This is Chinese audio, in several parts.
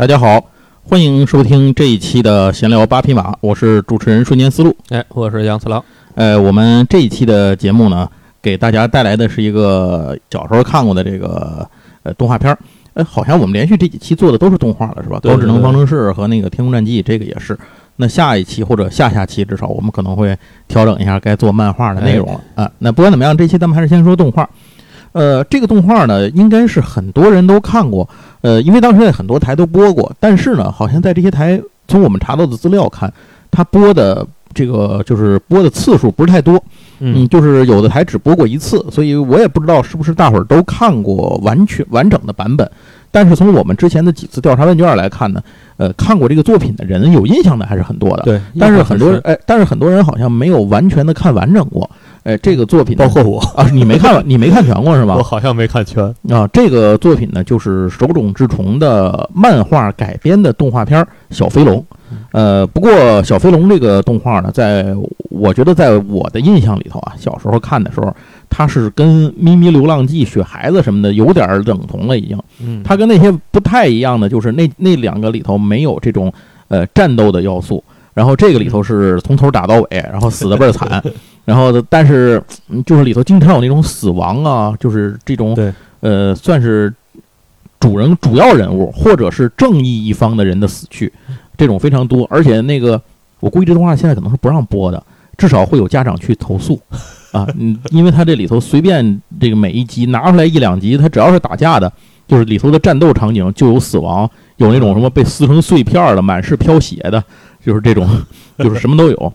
大家好，欢迎收听这一期的闲聊八匹马，我是主持人瞬间思路。哎，我是杨次郎。呃，我们这一期的节目呢，给大家带来的是一个小时候看过的这个呃动画片儿。哎，好像我们连续这几期做的都是动画了，是吧？对高智能方程式和那个天空战记，这个也是。那下一期或者下下期，至少我们可能会调整一下该做漫画的内容了啊。那不管怎么样，这期咱们还是先说动画。呃，这个动画呢，应该是很多人都看过，呃，因为当时在很多台都播过，但是呢，好像在这些台，从我们查到的资料看，它播的这个就是播的次数不是太多，嗯，就是有的台只播过一次，所以我也不知道是不是大伙儿都看过完全完整的版本。但是从我们之前的几次调查问卷来看呢，呃，看过这个作品的人有印象的还是很多的。对，但是很多人人哎，但是很多人好像没有完全的看完整过。哎，这个作品包括我，啊，你没看完，你没看全过是吧 我？好像没看全。啊，这个作品呢，就是手冢治虫的漫画改编的动画片儿《小飞龙》。呃，不过小飞龙这个动画呢，在我觉得在我的印象里头啊，小时候看的时候，它是跟《咪咪流浪记》《雪孩子》什么的有点儿等同了已经。嗯它跟那些不太一样的，就是那那两个里头没有这种呃战斗的要素，然后这个里头是从头打到尾，然后死的倍儿惨，然后但是嗯就是里头经常有那种死亡啊，就是这种呃算是主人主要人物或者是正义一方的人的死去，这种非常多，而且那个我估计这动画现在可能是不让播的，至少会有家长去投诉。啊，嗯，因为他这里头随便这个每一集拿出来一两集，他只要是打架的，就是里头的战斗场景就有死亡，有那种什么被撕成碎片儿的，满是飘血的，就是这种，就是什么都有。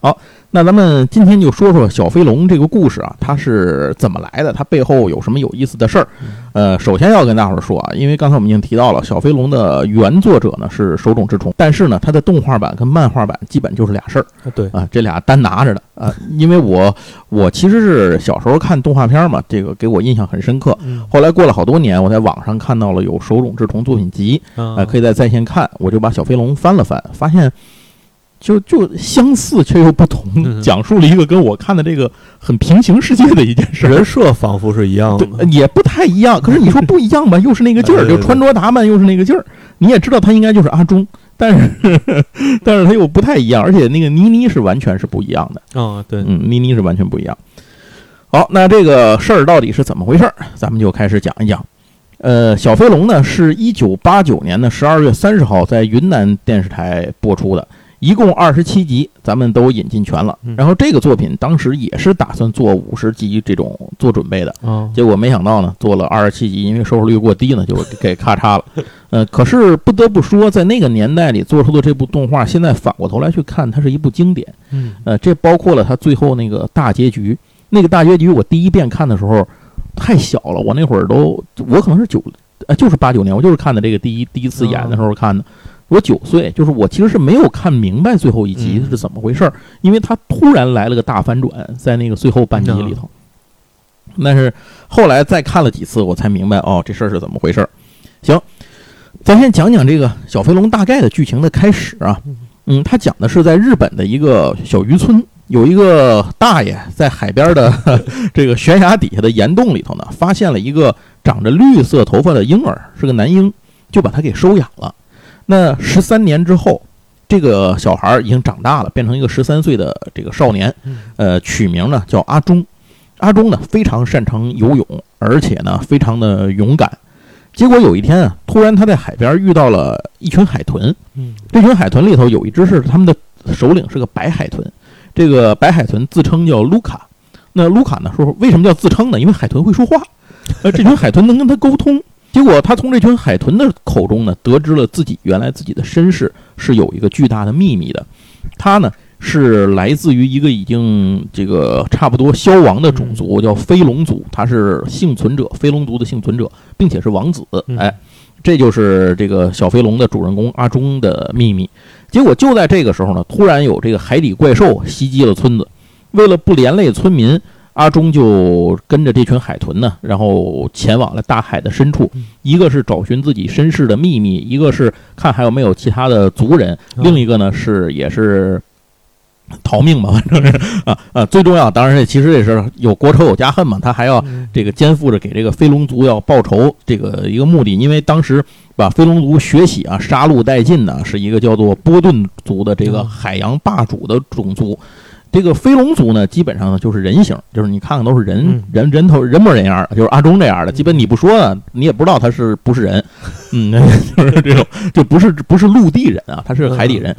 好，那咱们今天就说说小飞龙这个故事啊，它是怎么来的？它背后有什么有意思的事儿？呃，首先要跟大伙儿说啊，因为刚才我们已经提到了，小飞龙的原作者呢是手冢治虫，但是呢，它的动画版跟漫画版基本就是俩事儿。对，啊，这俩单拿着的啊，因为我我其实是小时候看动画片嘛，这个给我印象很深刻。嗯后来过了好多年，我在网上看到了有手冢治虫作品集，啊呃，可以在在线看，我就把小飞龙翻了翻，发现就就相似却又不同，嗯讲述了一个跟我看的这个很平行世界的一件事儿。人设仿佛是一样，的。呃也不太一样。可是你说不一样吧，又是那个劲儿，就穿着打扮又是那个劲儿。你也知道他应该就是阿忠，但是但是他又不太一样，而且那个妮妮是完全是不一样的。啊，对，嗯，妮妮是完全不一样。好，那这个事儿到底是怎么回事儿？咱们就开始讲一讲。呃，小飞龙呢是一九八九年的十二月三十号在云南电视台播出的，一共二十七集，咱们都引进全了嗯。然后这个作品当时也是打算做五十集这种做准备的，啊，结果没想到呢，做了二十七集，因为收视率过低呢，就给咔嚓了。呃，可是不得不说，在那个年代里做出的这部动画，现在反过头来去看，它是一部经典。嗯呃，这包括了它最后那个大结局。那个大结局，我第一遍看的时候太小了，我那会儿都，我可能是九，呃，就是八九年，我就是看的这个第一第一次演的时候看的。我九岁，就是我其实是没有看明白最后一集嗯是怎么回事儿，因为他突然来了个大反转，在那个最后半集里头。但是后来再看了几次，我才明白哦，这事儿是怎么回事儿。行，咱先讲讲这个小飞龙大概的剧情的开始啊。嗯，他讲的是在日本的一个小渔村，有一个大爷在海边的 这个悬崖底下的岩洞里头呢，发现了一个长着绿色头发的婴儿，是个男婴，就把他给收养了。那十三年之后，这个小孩儿已经长大了，变成一个十三岁的这个少年，嗯呃，取名呢叫阿忠。阿忠呢非常擅长游泳，而且呢非常的勇敢。结果有一天啊，突然他在海边遇到了一群海豚，嗯这群海豚里头有一只是他们的首领是个白海豚，这个白海豚自称叫卢卡。那卢卡呢说为什么叫自称呢？因为海豚会说话，呃，这群海豚能跟他沟通。结果他从这群海豚的口中呢，得知了自己原来自己的身世是有一个巨大的秘密的。他呢是来自于一个已经这个差不多消亡的种族，叫飞龙族，他是幸存者，飞龙族的幸存者，并且是王子。嗯哎，这就是这个小飞龙的主人公阿忠的秘密。结果就在这个时候呢，突然有这个海底怪兽袭击了村子。为了不连累村民，阿忠就跟着这群海豚呢，然后前往了大海的深处。一个是找寻自己身世的秘密，一个是看还有没有其他的族人，嗯另一个呢是也是 逃命嘛，反正是。啊啊，最重要，当然其实也是有国仇有家恨嘛，他还要嗯。这个肩负着给这个飞龙族要报仇这个一个目的，因为当时把飞龙族血洗啊，杀戮殆尽呢，是一个叫做波顿族的这个嗯海洋霸主的种族。这个飞龙族呢，基本上呢就是人形，就是你看看都是人、嗯。人人头人模人样的，就是阿忠这样的，基本你不说呢，你也不知道他是不是人，嗯，就是这种，就不是不是陆地人啊，他是海底人。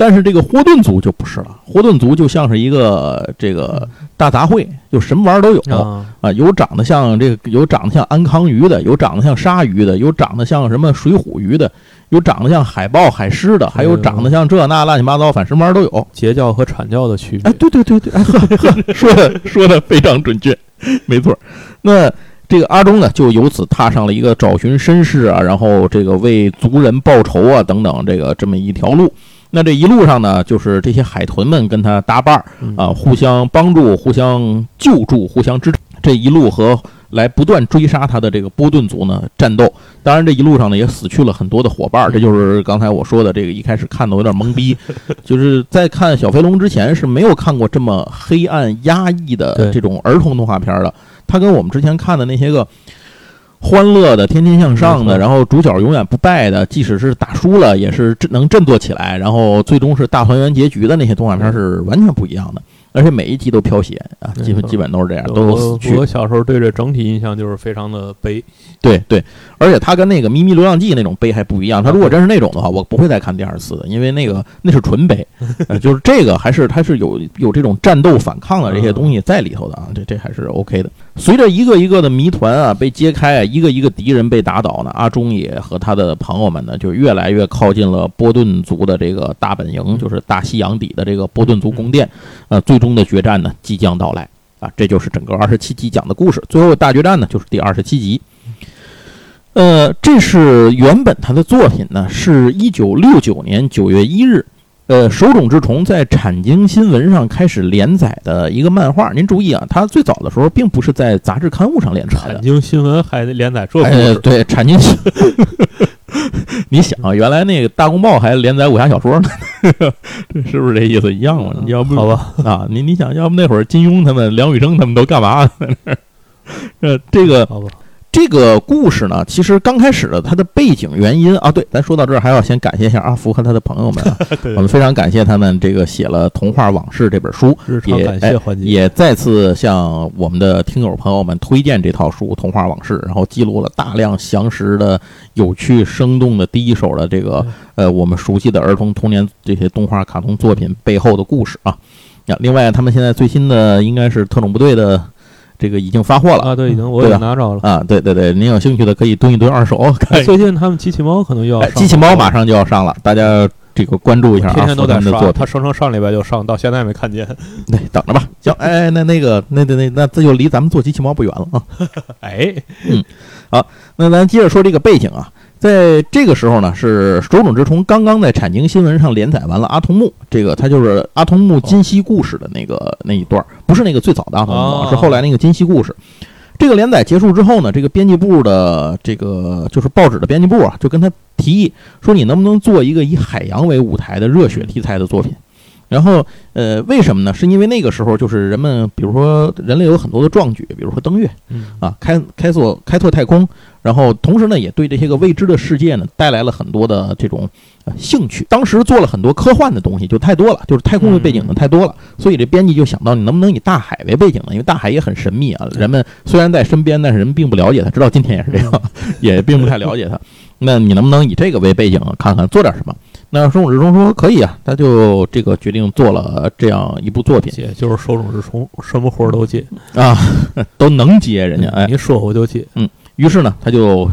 但是这个霍顿族就不是了，霍顿族就像是一个这个大杂烩，就什么玩意儿都有。啊，啊，有长得像这个，有长得像安康鱼的，有长得像鲨鱼的，有长得像什么水虎鱼的，有长得像海豹、海狮的，还有长得像这那乱七八糟，反正什么玩意儿都有。截教和阐教的区别哎，。对对对对，哎呵呵，说的说的非常准确，没错。那这个阿忠呢，就由此踏上了一个找寻身世啊，然后这个为族人报仇啊等等这个这么一条路。那这一路上呢，就是这些海豚们跟他搭伴儿嗯啊，互相帮助、互相救助、互相支持。这一路和来不断追杀他的这个波顿族呢战斗。当然，这一路上呢也死去了很多的伙伴儿，这就是刚才我说的这个一开始看的有点懵逼，就是在看小飞龙之前是没有看过这么黑暗压抑的这种儿童动画片儿的。它跟我们之前看的那些个欢乐的、天天向上的，然后主角永远不败的，即使是打输了也是振能振作起来，然后最终是大团圆结局的那些动画片儿是完全不一样的。而且每一集都飘血啊，基本基本都是这样，都去。我小时候对这整体印象就是非常的悲。对对，而且它跟那个《咪咪流浪记》那种悲还不一样。它如果真是那种的话，我不会再看第二次的，因为那个那是纯悲，呃，就是这个还是它是有有这种战斗反抗的这些东西在里头的啊，这这还是 OK 的。随着一个一个的谜团啊被揭开啊，一个一个敌人被打倒呢，阿忠也和他的朋友们呢就越来越靠近了波顿族的这个大本营，就是大西洋底的这个波顿族宫殿。呃，最终的决战呢即将到来啊，这就是整个二十七集讲的故事。最后大决战呢就是第二十七集。呃，这是原本他的作品呢，是一九六九年九月一日，呃，手冢治虫在产经新闻上开始连载的一个漫画。您注意啊，他最早的时候并不是在杂志刊物上连载的产，经新闻还连载这故哎，对，产经新。你想啊，原来那个大公报还连载武侠小说呢，这 是不是这意思一样嘛？要不好吧，啊，你你想要不那会儿金庸他们、梁羽生他们都干嘛 呃，这个好吧，这个故事呢，其实刚开始的它的背景原因啊，对，咱说到这儿还要先感谢一下阿福和他的朋友们啊，我们非常感谢他们这个写了《童话往事》这本书，也感谢环节，也再次向我们的听友朋友们推荐这套书《童话往事》，然后记录了大量详实的、有趣、生动的第一手的这个呃我们熟悉的儿童童年这些动画卡通作品背后的故事啊。呀，另外他们现在最新的应该是特种部队的这个已经发货了啊，对，已经我也拿着了。啊，对对对，您有兴趣的可以蹲一蹲二手 最近他们机器猫可能又要机器猫马上就要上了，大家这个关注一下天天都在刷，他们的作品他。声称上礼拜就上，到现在没看见。对，等着吧。行，哎，那那个，那那那那这就离咱们做机器猫不远了啊。哎，嗯，好那咱接着说这个背景啊，在这个时候呢，是手冢治虫刚刚在产经新闻上连载完了阿童木，这个他就是阿童木今昔故事的那个那一段，不是那个最早的阿童木是后来那个今昔故事。这个连载结束之后呢，这个编辑部的这个就是报纸的编辑部啊，就跟他提议说，你能不能做一个以海洋为舞台的热血题材的作品？然后，呃，为什么呢？是因为那个时候就是人们，比如说人类有很多的壮举，比如说登月，嗯啊，开开拓开拓太空，然后同时呢，也对这些个未知的世界呢带来了很多的这种呃兴趣。当时做了很多科幻的东西，就太多了，就是太空的背景呢太多了，所以这编辑就想到，你能不能以大海为背景呢？因为大海也很神秘啊，人们虽然在身边，但是人们并不了解它，直到今天也是这样，也并不太了解它。那你能不能以这个为背景，看看做点什么？那手冢治虫说可以啊，他就这个决定做了这样一部作品接就是手冢治虫，什么活儿都接，啊，都能接人家哎，你说我就接。嗯于是呢，他就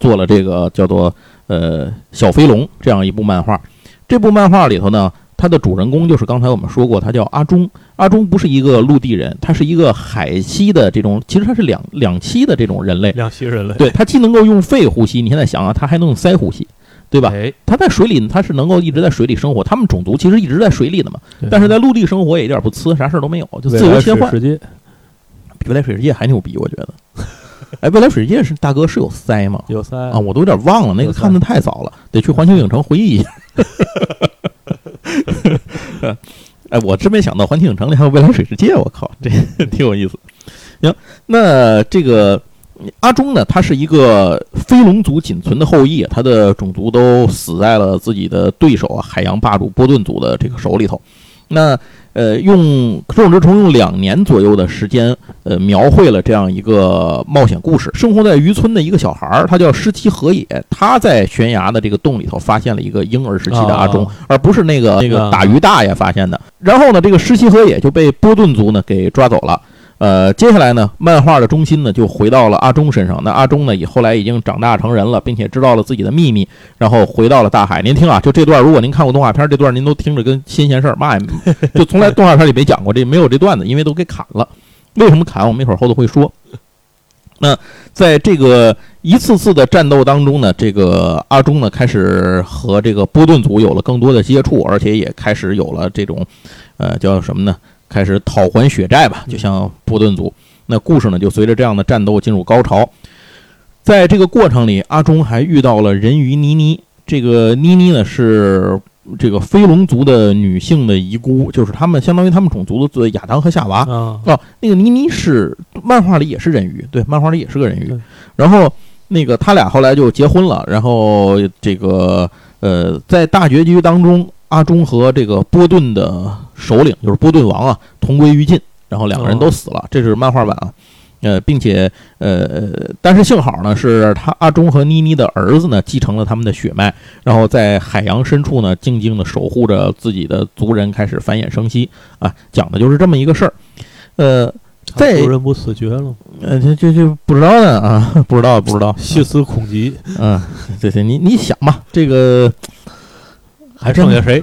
做了这个叫做呃小飞龙这样一部漫画。这部漫画里头呢，它的主人公就是刚才我们说过，他叫阿忠。阿忠不是一个陆地人，他是一个海栖的这种，其实他是两两栖的这种人类。两栖人类，对，他既能够用肺呼吸，你现在想啊，他还能用鳃呼吸。对吧？哎，它在水里，它是能够一直在水里生活。他们种族其实一直在水里的嘛，但是在陆地生活也一点不呲，啥事儿都没有，就自由切换。比未来水世界还牛逼，我觉得。哎，未来水世界是大哥是有腮吗？有腮啊，我都有点忘了，那个看的太早了，得去环球影城回忆一下。哎，我真没想到环球影城里还有未来水世界，我靠，这 挺有意思。行，那这个阿忠呢，他是一个飞龙族仅存的后裔，他的种族都死在了自己的对手啊海洋霸主波顿族的这个手里头。那呃，用手冢治虫用两年左右的时间，呃，描绘了这样一个冒险故事。生活在渔村的一个小孩儿，他叫失七和野，他在悬崖的这个洞里头发现了一个婴儿时期的阿忠，啊而不是那个那个啊打鱼大爷发现的。然后呢，这个失七和野就被波顿族呢给抓走了。呃，接下来呢，漫画的中心呢就回到了阿忠身上。那阿忠呢，也后来已经长大成人了，并且知道了自己的秘密，然后回到了大海。您听啊，就这段，如果您看过动画片，这段您都听着跟新鲜事儿，嘛也就从来动画片里没讲过这没有这段子，因为都给砍了。为什么砍？我们一会儿后头会说。那在这个一次次的战斗当中呢，这个阿忠呢开始和这个波顿族有了更多的接触，而且也开始有了这种，呃，叫什么呢？开始讨还血债吧，就像波顿族。那故事呢，就随着这样的战斗进入高潮。在这个过程里，阿忠还遇到了人鱼妮妮。这个妮妮呢是这个飞龙族的女性的遗孤，就是他们相当于他们种族的亚当和夏娃。啊，哦，那个妮妮是漫画里也是人鱼，对，漫画里也是个人鱼。然后那个他俩后来就结婚了，然后这个呃，在大结局当中，阿忠和这个波顿的首领就是波顿王啊同归于尽，然后两个人都死了，这是漫画版啊。呃，并且呃，但是幸好呢，是他阿忠和妮妮的儿子呢继承了他们的血脉，然后在海洋深处呢静静的守护着自己的族人，开始繁衍生息啊，讲的就是这么一个事儿。呃，在族人不死绝了吗？呃，这这这不知道呢啊，不知道不知道，细思恐极，嗯，对对，你你想吧，这个 还剩下谁？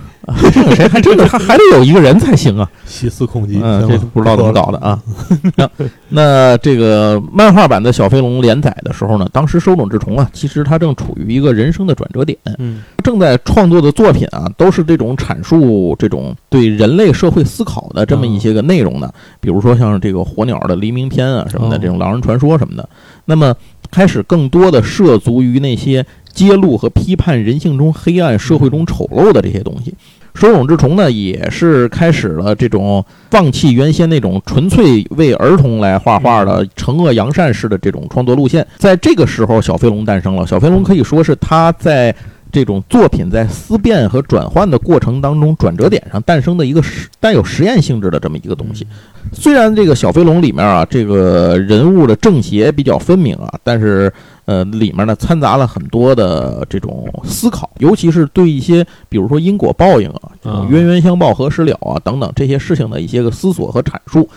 剩下谁还真的还还得有一个人才行啊，细思恐极，嗯，这不知道怎么搞的啊。那那这个漫画版的小飞龙连载的时候呢，当时手冢治虫啊，其实他正处于一个人生的转折点，嗯，正在创作的作品啊，都是这种阐述这种对人类社会思考的这么一些个内容的，比如说像这个火鸟的黎明篇啊什么的，哦这种狼人传说什么的。那么开始更多的涉足于那些揭露和批判人性中黑暗、社会中丑陋的这些东西。手冢治虫呢，也是开始了这种放弃原先那种纯粹为儿童来画画的惩恶扬善式的这种创作路线。在这个时候，小飞龙诞生了。小飞龙可以说是他在这种作品在思辨和转换的过程当中转折点上诞生的一个实带有实验性质的这么一个东西。虽然这个小飞龙里面啊，这个人物的正邪比较分明啊，但是呃，里面呢掺杂了很多的这种思考，尤其是对一些比如说因果报应啊、这种啊冤冤相报何时了啊等等这些事情的一些个思索和阐述。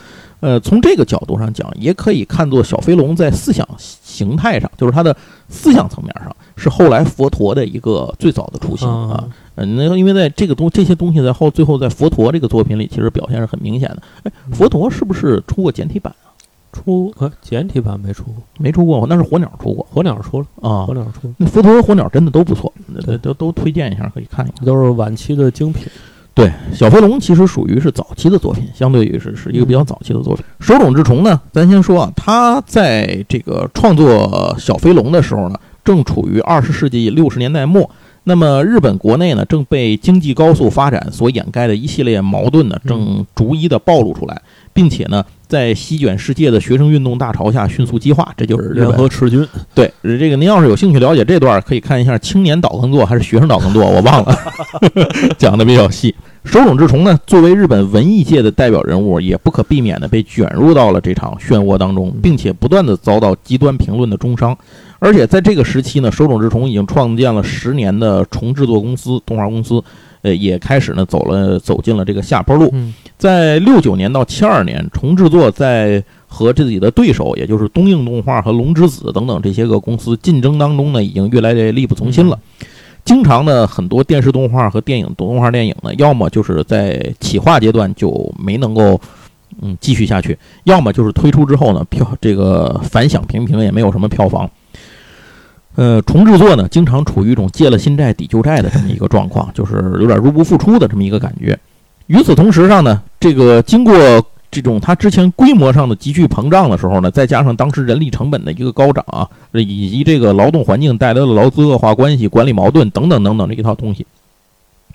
呃，从这个角度上讲，也可以看作小飞龙在思想形态上，就是他的思想层面上，是后来佛陀的一个最早的雏形啊。嗯，那因为在这个东这些东西在后最后在佛陀这个作品里，其实表现是很明显的。哎，佛陀是不是出过简体版啊？出呃简体版没出过，没出过，那是火鸟出过火鸟出了，啊火。鸟出了，那佛陀和火鸟真的都不错，那对都都推荐一下，可以看一看。都是晚期的精品。对，小飞龙其实属于是早期的作品，相对于是是一个比较早期的作品。手冢治虫呢，咱先说啊，他在这个创作小飞龙的时候呢，正处于二十世纪六十年代末。那么日本国内呢，正被经济高速发展所掩盖的一系列矛盾呢，正逐一的暴露出来，并且呢，在席卷世界的学生运动大潮下迅速激化。这就是日联本合赤军，对，这个您要是有兴趣了解这段，可以看一下青年导耕作还是学生导耕作，我忘了，讲的比较细。手冢治虫呢，作为日本文艺界的代表人物，也不可避免的被卷入到了这场漩涡当中，并且不断的遭到极端评论的中伤。而且在这个时期呢，手冢治虫已经创建了十年的重制作公司动画公司，呃，也开始呢走了走进了这个下坡路。嗯在六九年到七二年，重制作在和自己的对手，也就是东映动画和龙之子等等这些个公司竞争当中呢，已经越来越力不从心了。经常呢，很多电视动画和电影动画电影呢，要么就是在企划阶段就没能够嗯继续下去，要么就是推出之后呢，票这个反响平平，也没有什么票房。呃，重制作呢，经常处于一种借了新债抵旧债的这么一个状况，就是有点入不敷出的这么一个感觉。与此同时上呢，这个经过这种它之前规模上的急剧膨胀的时候呢，再加上当时人力成本的一个高涨啊，以及这个劳动环境带来的劳资恶化关系、管理矛盾等等等等这一套东西，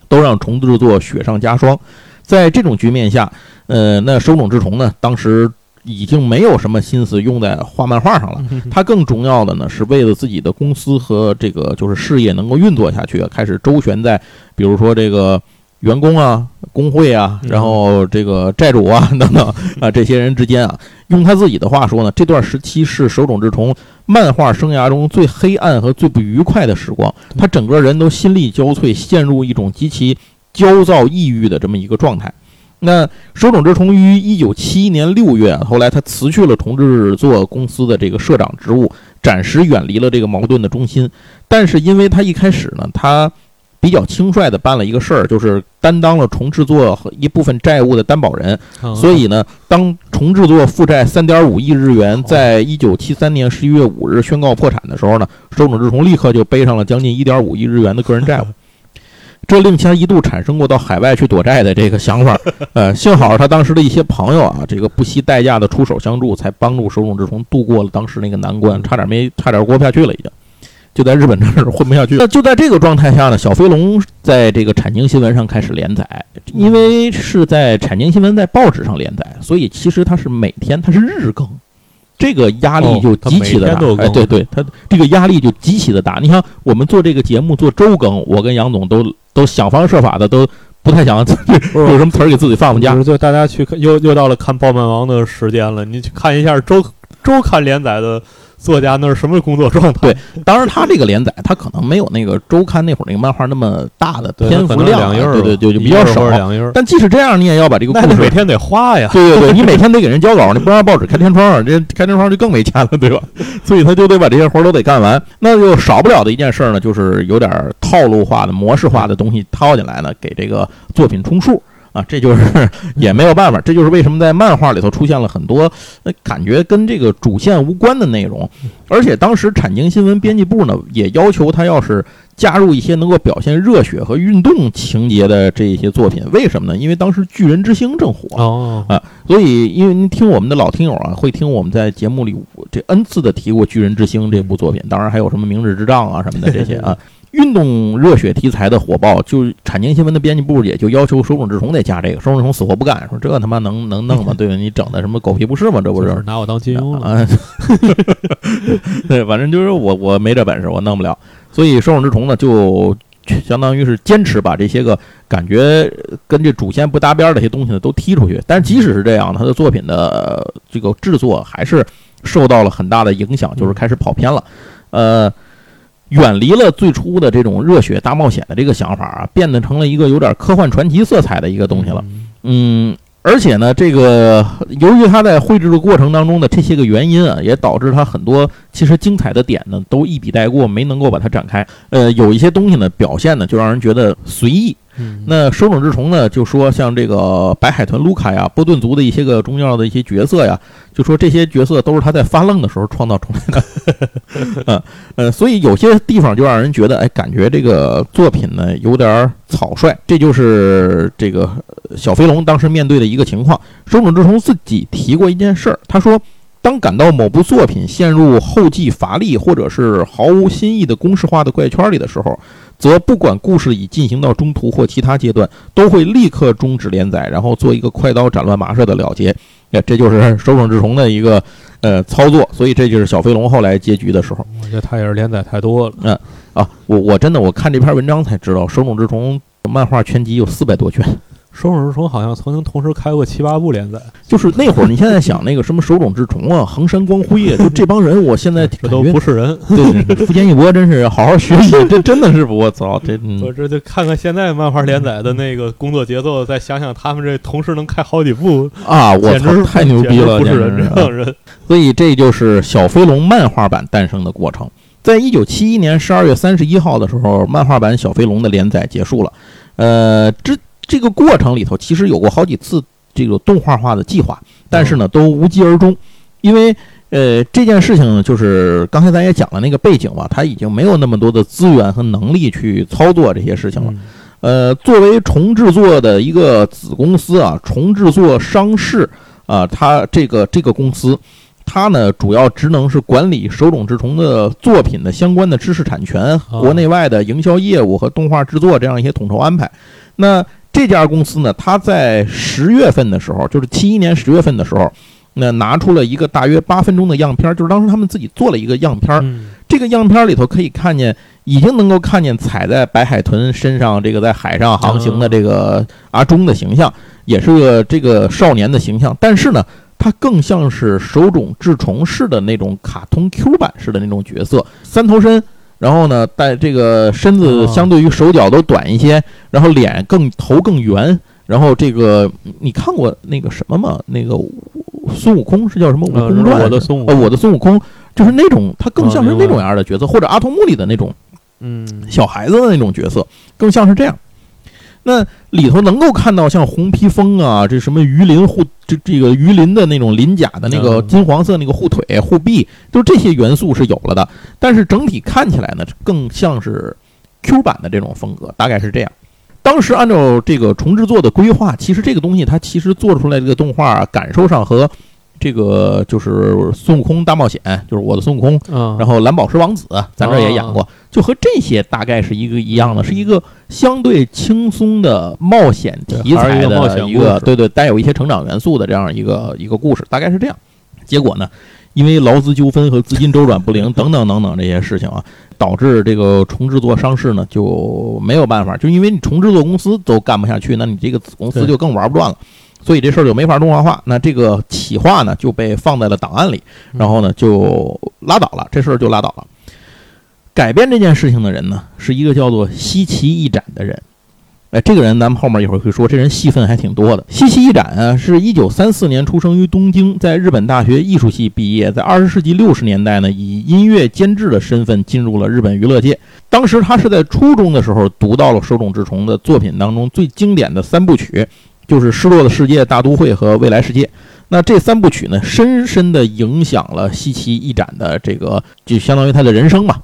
都让重制作雪上加霜。在这种局面下，呃，那手冢治虫呢，当时。已经没有什么心思用在画漫画上了。他更重要的呢，是为了自己的公司和这个就是事业能够运作下去，开始周旋在，比如说这个员工啊、工会啊，然后这个债主啊等等啊这些人之间啊。用他自己的话说呢，这段时期是手冢治虫漫画生涯中最黑暗和最不愉快的时光。他整个人都心力交瘁，陷入一种极其焦躁、抑郁的这么一个状态。那手冢治虫于一九七一年六月，后来他辞去了重制作公司的这个社长职务，暂时远离了这个矛盾的中心。但是，因为他一开始呢，他比较轻率的办了一个事儿，就是担当了重制作和一部分债务的担保人。所以呢，当重制作负债三点五亿日元，在一九七三年十一月五日宣告破产的时候呢，手冢治虫立刻就背上了将近一点五亿日元的个人债务。这令他一度产生过到海外去躲债的这个想法，呃，幸好他当时的一些朋友啊，这个不惜代价的出手相助，才帮助手冢治虫度过了当时那个难关，差点没差点过不下去了，已经就在日本这儿混不下去。那就在这个状态下呢，小飞龙在这个产经新闻上开始连载，因为是在产经新闻在报纸上连载，所以其实它是每天它是日更，这个压力就极其的大。哎，对对，他这个压力就极其的大。你看，我们做这个节目做周更，我跟杨总都。都想方设法的，都不太想 有什么词儿给自己放放假。就大家去看，又又到了看《爆漫王》的时间了，你去看一下周周刊连载的。作家那是什么工作状态？对，当然他这个连载，他可能没有那个周刊那会儿那个漫画那么大的篇幅量，对对对，就比较少。但即使这样，你也要把这个故事每天得花呀。对对对，你每天得给人交稿，你不让报纸开天窗，这开天窗就更没钱了，对吧？所以他就得把这些活都得干完。那就少不了的一件事呢，就是有点套路化的、模式化的东西套进来呢，给这个作品充数。啊，这就是 也没有办法，这就是为什么在漫画里头出现了很多那感觉跟这个主线无关的内容，而且当时产经新闻编辑部呢也要求他要是加入一些能够表现热血和运动情节的这一些作品，为什么呢？因为当时《巨人之星》正火哦啊，所以因为您听我们的老听友啊，会听我们在节目里这 N 次的提过《巨人之星》这部作品，当然还有什么《明日之杖》啊什么的这些啊。运动热血题材的火爆，就产经新闻的编辑部也就要求手冢治虫得加这个，手冢治虫死活不干，说这他妈能能弄吗？对吧？你整的什么狗屁不是吗？这不 是拿我当金庸了？对，反正就是我我没这本事，我弄不了。所以手冢治虫呢，就相当于是坚持把这些个感觉跟这主线不搭边的一些东西呢都踢出去。但即使是这样，他的作品的这个制作还是受到了很大的影响，就是开始跑偏了。呃。远离了最初的这种热血大冒险的这个想法啊，变得成了一个有点科幻传奇色彩的一个东西了。嗯，而且呢，这个由于他在绘制的过程当中的这些个原因啊，也导致他很多其实精彩的点呢都一笔带过，没能够把它展开。呃，有一些东西呢表现呢就让人觉得随意。那手冢治虫呢，就说像这个白海豚卢卡呀、波顿族的一些个重要的一些角色呀，就说这些角色都是他在发愣的时候创造出来的。嗯呃，所以有些地方就让人觉得，哎，感觉这个作品呢有点草率。这就是这个小飞龙当时面对的一个情况。手冢治虫自己提过一件事儿，他说，当感到某部作品陷入后继乏力或者是毫无新意的公式化的怪圈里的时候。则不管故事已进行到中途或其他阶段，都会立刻终止连载，然后做一个快刀斩乱麻似的了结。哎，这就是手冢治虫的一个呃操作。所以这就是小飞龙后来结局的时候。我觉得他也是连载太多了。嗯啊，我我真的我看这篇文章才知道，手冢治虫漫画全集有四百多卷。手冢治虫好像曾经同时开过七八部连载，就是那会儿，你现在想那个什么手冢治虫啊、横山光辉啊，就这帮人，我现在 这都不是人。对，福建一博真是好好学习，这真的是我操，这我这就看看现在漫画连载的那个工作节奏，再想想他们这同时能开好几部啊，我操，太牛逼了，不是人这样人。所以这就是小飞龙漫画版诞生的过程。在一九七一年十二月三十一号的时候，漫画版小飞龙的连载结束了。呃，之。这个过程里头其实有过好几次这个动画化的计划，但是呢都无疾而终，因为呃，这件事情，就是刚才咱也讲了那个背景嘛，他已经没有那么多的资源和能力去操作这些事情了。嗯呃，作为重制作的一个子公司啊，重制作商事啊，它这个这个公司，它呢主要职能是管理手冢治虫的作品的相关的知识产权、国内外的营销业务和动画制作这样一些统筹安排。那这家公司呢，它在十月份的时候，就是七一年十月份的时候，那拿出了一个大约八分钟的样片，就是当时他们自己做了一个样片。嗯这个样片里头可以看见，已经能够看见踩在白海豚身上这个在海上航行的这个阿忠的形象，也是个这个少年的形象。但是呢，它更像是手冢治虫式的那种卡通 Q 版式的那种角色，三头身。然后呢，但这个身子哦。相对于手脚都短一些，然后脸更头更圆，然后这个你看过那个什么吗？那个孙悟空是叫什么《悟呃空传》我的孙悟呃，空我的孙悟空。就是那种，他更像是那种样的角色，或者阿童木里的那种嗯。小孩子的那种角色，更像是这样。那里头能够看到像红披风啊，这什么鱼鳞护这这个鱼鳞的那种鳞甲的那个嗯金黄色那个护腿护臂，就这些元素是有了的。但是整体看起来呢，更像是 Q 版的这种风格，大概是这样。当时按照这个重制作的规划，其实这个东西它其实做出来这个动画啊感受上和这个就是孙悟空大冒险，就是我的孙悟空，啊，然后蓝宝石王子，咱这也演过，就和这些大概是一个一样的，是一个相对轻松的冒险题材的一个对对带有一些成长元素的这样一个一个故事，大概是这样。结果呢，因为劳资纠纷和资金周转不灵等等等等这些事情啊，导致这个重制作上市呢就没有办法，就因为你重制作公司都干不下去，那你这个子公司就更玩不转了。所以这事儿就没法动画化，那这个企划呢就被放在了档案里，然后呢就拉倒了，这事儿就拉倒了。改变这件事情的人呢，是一个叫做西崎一展的人。哎，这个人咱们后面一会儿会说，这人戏份还挺多的。西崎一展啊，是一九三四年出生于东京，在日本大学艺术系毕业，在二十世纪六十年代呢，以音乐监制的身份进入了日本娱乐界。当时他是在初中的时候读到了手冢治虫的作品当中最经典的三部曲，就是《失落的世界》《大都会》和《未来世界》。那这三部曲呢，深深的影响了西奇一展的这个，就相当于他的人生嘛。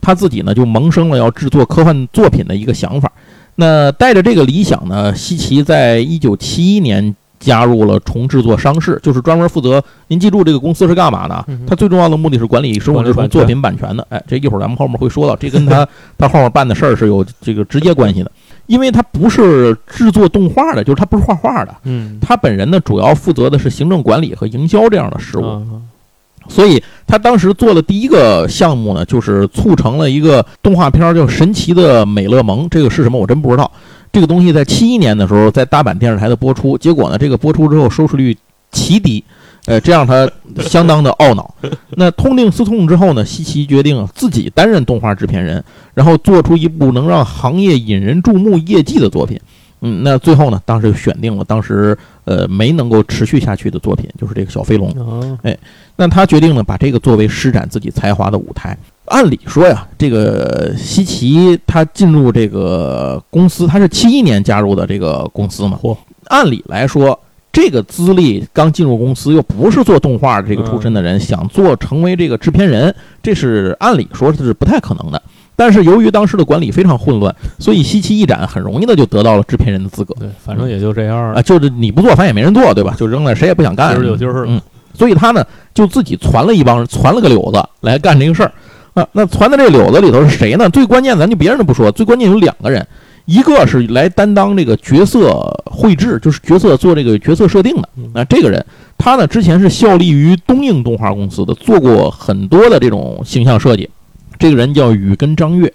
他自己呢，就萌生了要制作科幻作品的一个想法。那带着这个理想呢，西奇在一九七一年加入了重制作商事，就是专门负责。您记住这个公司是干嘛的嗯哼？它最重要的目的是管理手冢治虫作品版权的。哎，这一会儿咱们后面会说到，这跟他 他后面办的事儿是有这个直接关系的。因为他不是制作动画的，就是他不是画画的，嗯，他本人呢主要负责的是行政管理和营销这样的事务。啊所以他当时做的第一个项目呢，就是促成了一个动画片叫《神奇的美乐蒙》，这个是什么我真不知道。这个东西在七一年的时候在大阪电视台的播出，结果呢，这个播出之后收视率奇低，呃，这让他相当的懊恼。那痛定思痛之后呢，西奇决定自己担任动画制片人，然后做出一部能让行业引人注目业绩的作品。嗯，那最后呢，当时就选定了当时呃没能够持续下去的作品，就是这个小飞龙。哎那他决定呢，把这个作为施展自己才华的舞台。按理说呀，这个西奇他进入这个公司，他是七一年加入的这个公司嘛。嚯按理来说，这个资历刚进入公司，又不是做动画这个出身的人，想做成为这个制片人，这是按理说是不太可能的。但是由于当时的管理非常混乱，所以西奇一展很容易的就得到了制片人的资格对，反正也就这样啊，了，就是你不做，反正也没人做，对吧？就扔了，谁也不想干。就是有今儿嗯，所以他呢就自己攒了一帮人，攒了个柳子来干这个事儿啊。那攒的这个柳子里头是谁呢？最关键咱就别人都不说，最关键有两个人，一个是来担当这个角色绘制，就是角色做这个角色设定的那啊。这个人他呢之前是效力于东映动画公司的，做过很多的这种形象设计。这个人叫宇根张月，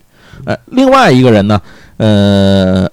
呃，另外一个人呢，呃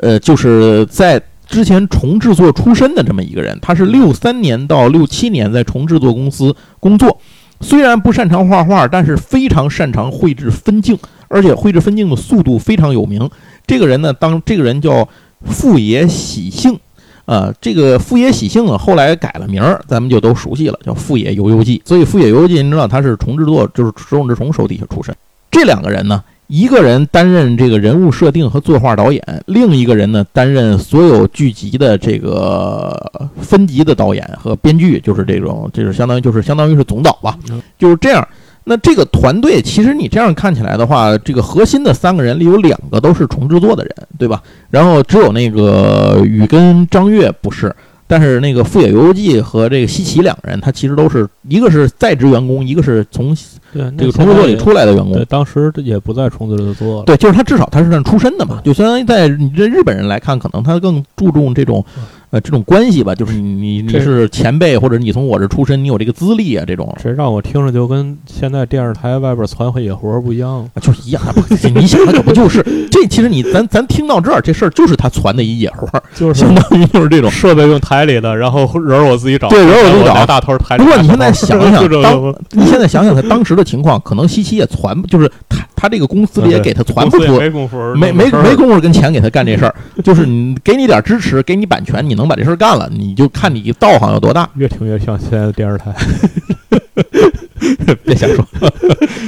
呃，就是在之前重制作出身的这么一个人，他是六三年到六七年在重制作公司工作，虽然不擅长画画，但是非常擅长绘制分镜，而且绘制分镜的速度非常有名。这个人呢，当这个人叫富野喜庆。呃，这个富野喜庆啊，后来改了名儿，咱们就都熟悉了，叫富野由悠季。所以富野由悠季，您知道他是重制作，就是手冢治虫手底下出身。这两个人呢，一个人担任这个人物设定和作画导演，另一个人呢担任所有剧集的这个分级的导演和编剧，就是这种，就是相当于就是相当于是总导吧，就是这样。那这个团队其实你这样看起来的话，这个核心的三个人里有两个都是重制作的人，对吧？然后只有那个宇跟张悦不是。但是那个《富野由悠季》和这个西奇两个人，他其实都是一个是在职员工，一个是从对这个重制作里出来的员工。对，当时也不在重制作。对，就是他至少他是那出身的嘛，就相当于在你这日本人来看，可能他更注重这种。呃，这种关系吧，就是你你是前辈，或者你从我这出身，你有这个资历啊，这种。这让我听着就跟现在电视台外边传回野活不一样，就是一样。你想，那可不就是这？其实你咱咱听到这儿，这事儿就是他传的一野活，就是相当于就是这种设备用台里的，然后人我自己找，对，人我自己找。大头台。不过你现在想想，当你现在想想他当时的情况，可能西奇也传，就是他他这个公司里也给他传不出，没功夫，没没没功夫跟钱给他干这事儿，就是你给你点支持，给你版权，你能把这事儿干了。你就看你道行有多大，越听越像现在的电视台。别瞎说。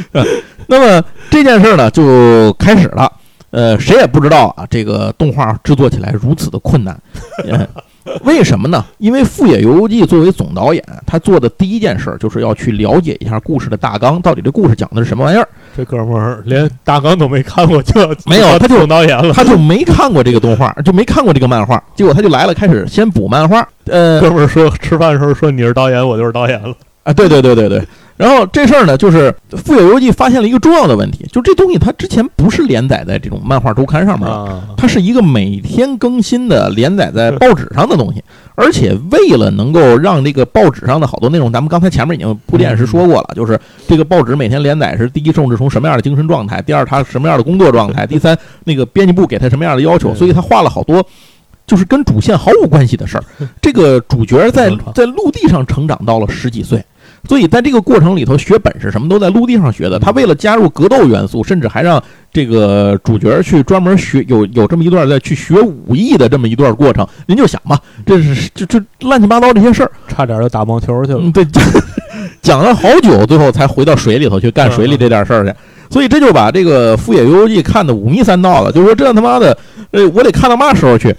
那么这件事呢，就开始了。呃，谁也不知道啊，这个动画制作起来如此的困难。为什么呢？因为富野由悠季作为总导演，他做的第一件事就是要去了解一下故事的大纲，到底这故事讲的是什么玩意儿。这哥们儿连大纲都没看过，就没有他就总导演了，他就没看过这个动画，就没看过这个漫画，结果他就来了，开始先补漫画。呃，哥们儿说吃饭的时候说你是导演，我就是导演了。啊，对对对对对。然后这事儿呢，就是富有游记发现了一个重要的问题，就这东西它之前不是连载在这种漫画周刊上面的，它是一个每天更新的连载在报纸上的东西。而且为了能够让这个报纸上的好多内容，咱们刚才前面已经铺垫时说过了，就是这个报纸每天连载是第一，政治从什么样的精神状态；第二，他什么样的工作状态；第三，那个编辑部给他什么样的要求。所以他画了好多就是跟主线毫无关系的事儿。这个主角在在陆地上成长到了十几岁。所以在这个过程里头，学本事什么都在陆地上学的。他为了加入格斗元素，甚至还让这个主角去专门学，有有这么一段在去学武艺的这么一段过程。您就想吧，这是就就乱七八糟这些事儿，差点就打棒球去了。对，讲了好久，最后才回到水里头去干水里这点事儿去。所以这就把这个富野悠悠季看的五迷三道了，就是说这他妈的，呃，我得看到嘛时候去？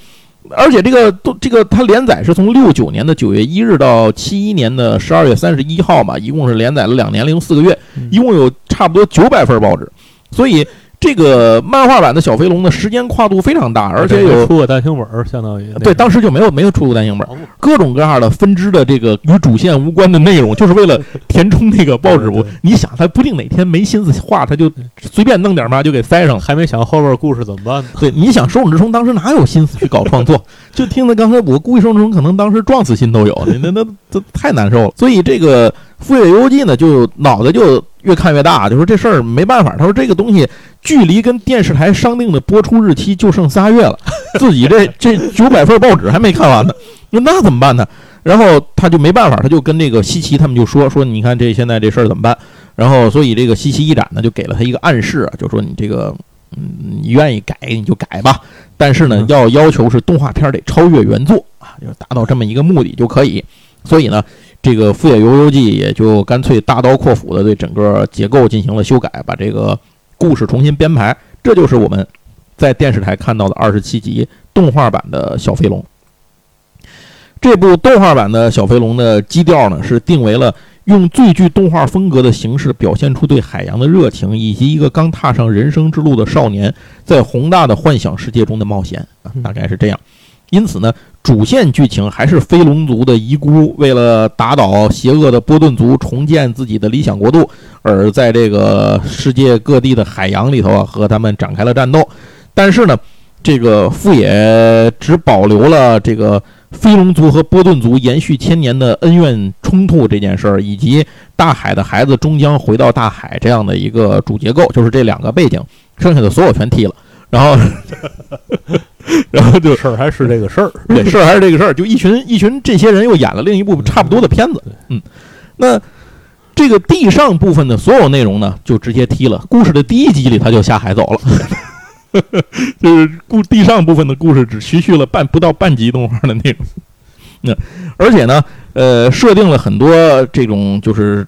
而且这个都这个它连载是从六九年的九月一日到七一年的十二月三十一号嘛，一共是连载了两年零四个月，一共有差不多九百份报纸，所以。这个漫画版的小飞龙的时间跨度非常大，而且有出过单行本，相当于对，当时就没有没有出过单行本，各种各样的分支的这个与主线无关的内容，就是为了填充那个报纸部。你想，他不定哪天没心思画，他就随便弄点嘛，就给塞上。还没想后边故事怎么办呢？对，你想，手冢治虫当时哪有心思去搞创作？就听着刚才我估计，手冢治虫可能当时撞死心都有，那那那这太难受了。所以这个富野游记呢，就脑袋就。越看越大，就说这事儿没办法。他说这个东西距离跟电视台商定的播出日期就剩仨月了，自己这这九百份报纸还没看完呢，那那怎么办呢？然后他就没办法，他就跟这个西奇他们就说说，你看这现在这事儿怎么办？然后所以这个西奇一展呢就给了他一个暗示啊，就说你这个嗯，你愿意改你就改吧，但是呢要要求是动画片得超越原作啊，就达到这么一个目的就可以。所以呢。这个富野由悠季也就干脆大刀阔斧的对整个结构进行了修改，把这个故事重新编排。这就是我们在电视台看到的二十七集动画版的小飞龙。这部动画版的小飞龙的基调呢，是定为了用最具动画风格的形式表现出对海洋的热情，以及一个刚踏上人生之路的少年在宏大的幻想世界中的冒险啊，大概是这样。因此呢。主线剧情还是飞龙族的遗孤为了打倒邪恶的波顿族，重建自己的理想国度，而在这个世界各地的海洋里头啊，和他们展开了战斗。但是呢，这个富野只保留了这个飞龙族和波顿族延续千年的恩怨冲突这件事儿，以及大海的孩子终将回到大海这样的一个主结构，就是这两个背景，剩下的所有全踢了。然后，然后就事儿还是这个事儿，对，事儿还是这个事儿，就一群一群这些人又演了另一部差不多的片子，嗯，那这个地上部分的所有内容呢，就直接踢了。故事的第一集里他就下海走了，就是故地上部分的故事只持续了半不到半集动画的内容，那而且呢，呃，设定了很多这种就是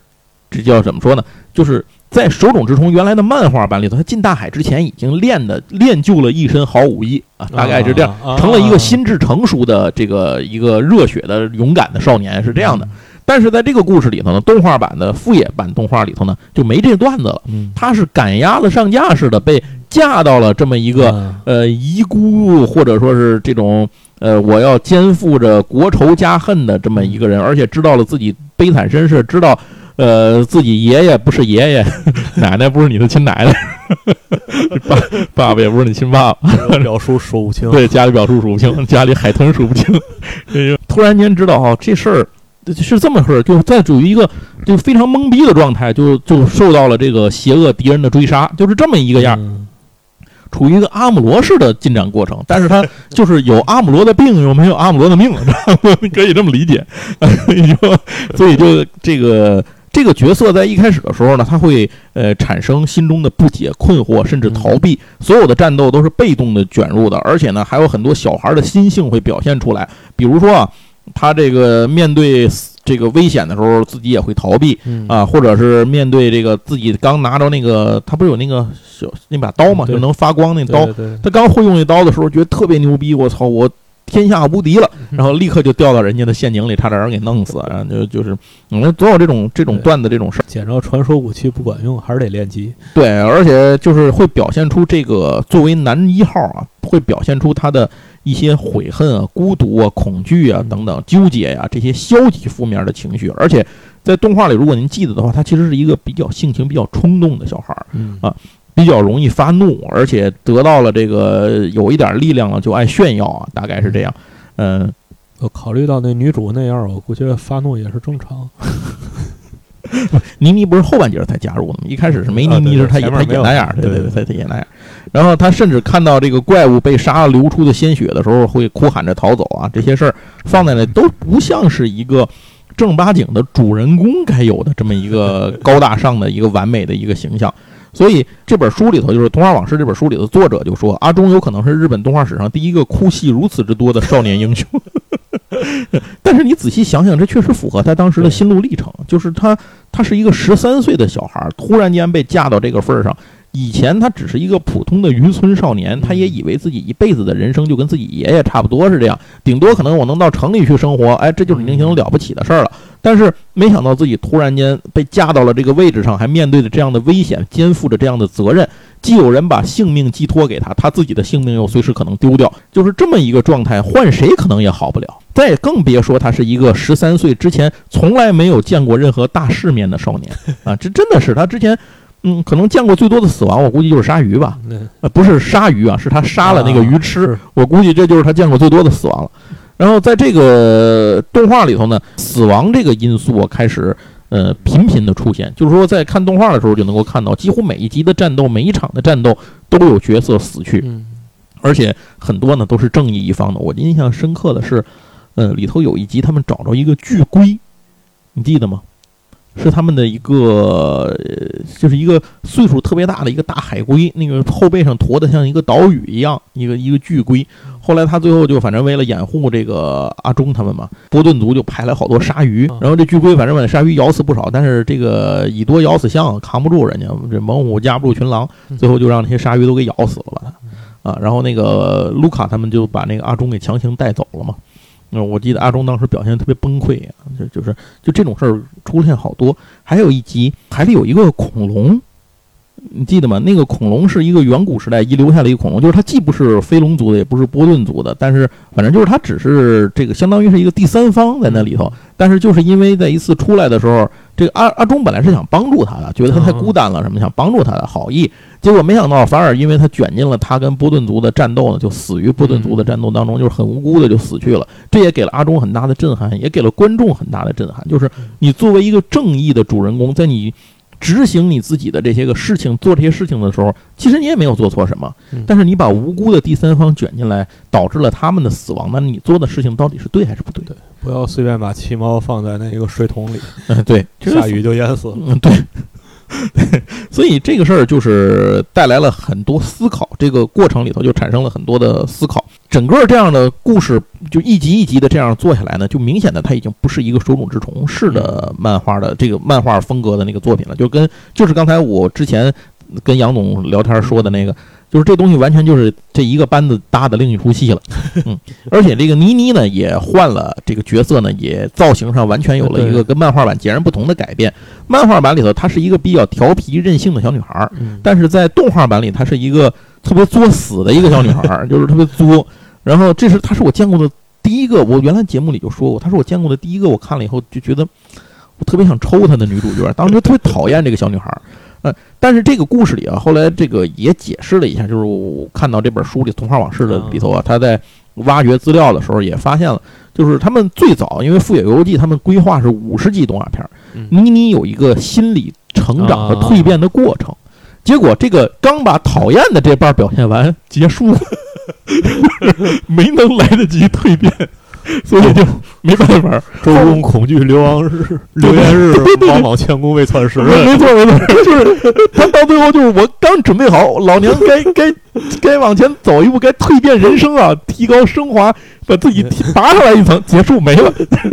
这叫怎么说呢？就是在手冢治虫原来的漫画版里头，他进大海之前已经练的练就了一身好武艺啊，大概是这样，啊成了一个心智成熟的这个一个热血的勇敢的少年，是这样的。但是在这个故事里头呢，动画版的副野版动画里头呢，就没这段子了。嗯，他是赶鸭子上架似的被架到了这么一个啊呃遗孤，或者说是这种呃我要肩负着国仇家恨的这么一个人，而且知道了自己悲惨身世，知道呃自己爷爷不是爷爷，奶奶不是你的亲奶奶，爸爸爸也不是你亲爸爸。表叔数不清。对，家里表叔数不清，家里海豚数不清。突然间知道哦，这事儿是这么回事儿，就在处于一个就非常懵逼的状态，就就受到了这个邪恶敌人的追杀，就是这么一个样处于一个阿姆罗式的进展过程。但是他就是有阿姆罗的病，又没有阿姆罗的命，知道吗？可以这么理解。所以就所以就这个。这个角色在一开始的时候呢，他会呃产生心中的不解、困惑，甚至逃避。所有的战斗都是被动的卷入的，而且呢，还有很多小孩的心性会表现出来。比如说啊，他这个面对这个危险的时候，自己也会逃避嗯啊，或者是面对这个自己刚拿着那个，他不是有那个小那把刀嘛，就能发光那刀。他刚会用那刀的时候，觉得特别牛逼，我操，我天下无敌了，然后立刻就掉到人家的陷阱里，差点让人给弄死。然后就就是，嗯，总有这种这种段子这种事儿。捡着传说武器不管用，还是得练级。对，而且就是会表现出这个作为男一号啊，会表现出他的一些悔恨啊、孤独啊、恐惧啊等等、纠结呀、这些消极负面的情绪。而且在动画里，如果您记得的话，他其实是一个比较性情比较冲动的小孩儿，嗯啊比较容易发怒，而且得到了这个有一点力量了就爱炫耀啊，大概是这样。嗯，我考虑到那女主那样，我估计发怒也是正常。倪妮不是后半截才加入的吗？一开始是没倪妮时，啊对对他也他前面没有也那样，对对对对对，他演那样。然后他甚至看到这个怪物被杀了流出的鲜血的时候，会哭喊着逃走啊，这些事儿放在那都不像是一个正八经的主人公该有的这么一个 高大上的一个完美的一个形象。所以这本书里头，就是《童话往事》这本书里的作者就说，阿忠有可能是日本动画史上第一个哭戏如此之多的少年英雄。但是你仔细想想，这确实符合他当时的心路历程，就是他他是一个十三岁的小孩，突然间被架到这个份儿上。以前他只是一个普通的渔村少年，他也以为自己一辈子的人生就跟自己爷爷差不多是这样，顶多可能我能到城里去生活，哎，这就是已经了不起的事儿了。但是没想到自己突然间被架到了这个位置上，还面对着这样的危险，肩负着这样的责任。既有人把性命寄托给他，他自己的性命又随时可能丢掉，就是这么一个状态，换谁可能也好不了。再更别说他是一个十三岁之前从来没有见过任何大世面的少年啊，这真的是他之前，嗯，可能见过最多的死亡，我估计就是鲨鱼吧，呃，不是鲨鱼啊，是他杀了那个鱼吃，是我估计这就是他见过最多的死亡了。然后在这个动画里头呢，死亡这个因素啊开始呃频频的出现，就是说在看动画的时候就能够看到，几乎每一集的战斗，每一场的战斗都有角色死去，嗯而且很多呢都是正义一方的。我印象深刻的是，呃，里头有一集他们找着一个巨龟，你记得吗？是他们的一个，呃就是一个岁数特别大的一个大海龟，那个后背上驮的像一个岛屿一样，一个一个巨龟。后来他最后就反正为了掩护这个阿忠他们嘛，波顿族就派来好多鲨鱼，然后这巨龟反正把鲨鱼咬死不少，但是这个以多咬死象，扛不住人家，这猛虎压不住群狼，最后就让那些鲨鱼都给咬死了吧。啊，然后那个卢卡他们就把那个阿忠给强行带走了嘛。那，我记得阿忠当时表现特别崩溃啊，就就是就这种事儿出现好多。还有一集还里有一个恐龙，你记得吗？那个恐龙是一个远古时代遗留下的一个恐龙，就是它既不是飞龙族的，也不是波顿族的，但是反正就是它只是这个相当于是一个第三方在那里头。但是就是因为在一次出来的时候，这个阿阿忠本来是想帮助他的，觉得他太孤单了，什么想帮助他的好意，结果没想到反而因为他卷进了他跟波顿族的战斗呢，就死于波顿族的战斗当中，就是很无辜的就死去了。这也给了阿忠很大的震撼，也给了观众很大的震撼。就是你作为一个正义的主人公，在你执行你自己的这些个事情、做这些事情的时候，其实你也没有做错什么嗯，但是你把无辜的第三方卷进来，导致了他们的死亡，那你做的事情到底是对还是不对？对不要随便把气猫放在那个水桶里，嗯，对，下雨就淹死了。嗯，对。所以这个事儿就是带来了很多思考，这个过程里头就产生了很多的思考。整个这样的故事就一集一集的这样做下来呢，就明显的它已经不是一个手冢治虫式的漫画的这个漫画风格的那个作品了，就跟就是刚才我之前跟杨总聊天说的那个。就是这东西完全就是这一个班子搭的另一出戏了，嗯，而且这个倪妮呢也换了这个角色呢，也造型上完全有了一个跟漫画版截然不同的改变。漫画版里头她是一个比较调皮任性的小女孩，但是在动画版里她是一个特别作死的一个小女孩，就是特别作。然后这是她是我见过的第一个，我原来节目里就说过，她是我见过的第一个，我看了以后就觉得我特别想抽她的女主角，当时特别讨厌这个小女孩。呃，但是这个故事里啊，后来这个也解释了一下，就是我看到这本书里《童话往事》的里头啊，他在挖掘资料的时候也发现了，就是他们最早因为《富野游记》他们规划是五十集动画片，妮妮有一个心理成长和蜕变的过程，结果这个刚把讨厌的这半表现完结束，没能来得及蜕变。所以就没办法，周公恐惧流亡日，流言日，王莽谦恭未篡时。没错没错，就是他到最后就是我刚准备好，老娘该 该该往前走一步，该蜕变人生啊，提高升华。把自己拔上来一层，结束没了，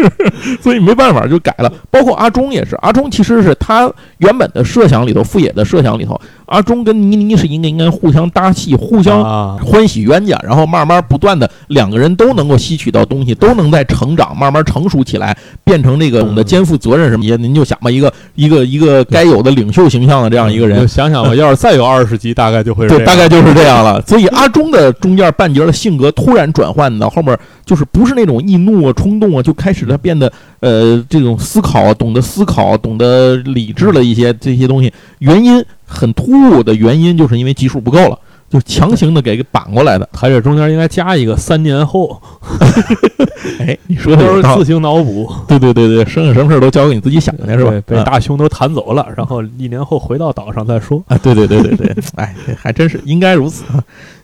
所以没办法就改了。包括阿忠也是，阿忠其实是他原本的设想里头，富野的设想里头，阿忠跟倪妮是应该应该互相搭戏，互相欢喜冤家，然后慢慢不断的两个人都能够吸取到东西，都能在成长，慢慢成熟起来，变成这个懂得肩负责任什么也。您就想吧，一个一个一个该有的领袖形象的这样一个人，想想吧，要是再有二十集，大概就会对，大概就是这样了。所以阿忠的中间半截的性格突然转换到后面。就是不是那种易怒啊、冲动啊，就开始他变得呃这种思考，懂得思考，懂得理智了一些这些东西。原因很突兀的原因，就是因为集数不够了，就强行的给给绑过来的。还是中间应该加一个三年后。哎，你说的都是自行脑补。对对对对，剩下什么事都交给你自己想去是吧？被大熊都弹走了，然后一年后回到岛上再说。啊，对对对对对，哎，还真是应该如此。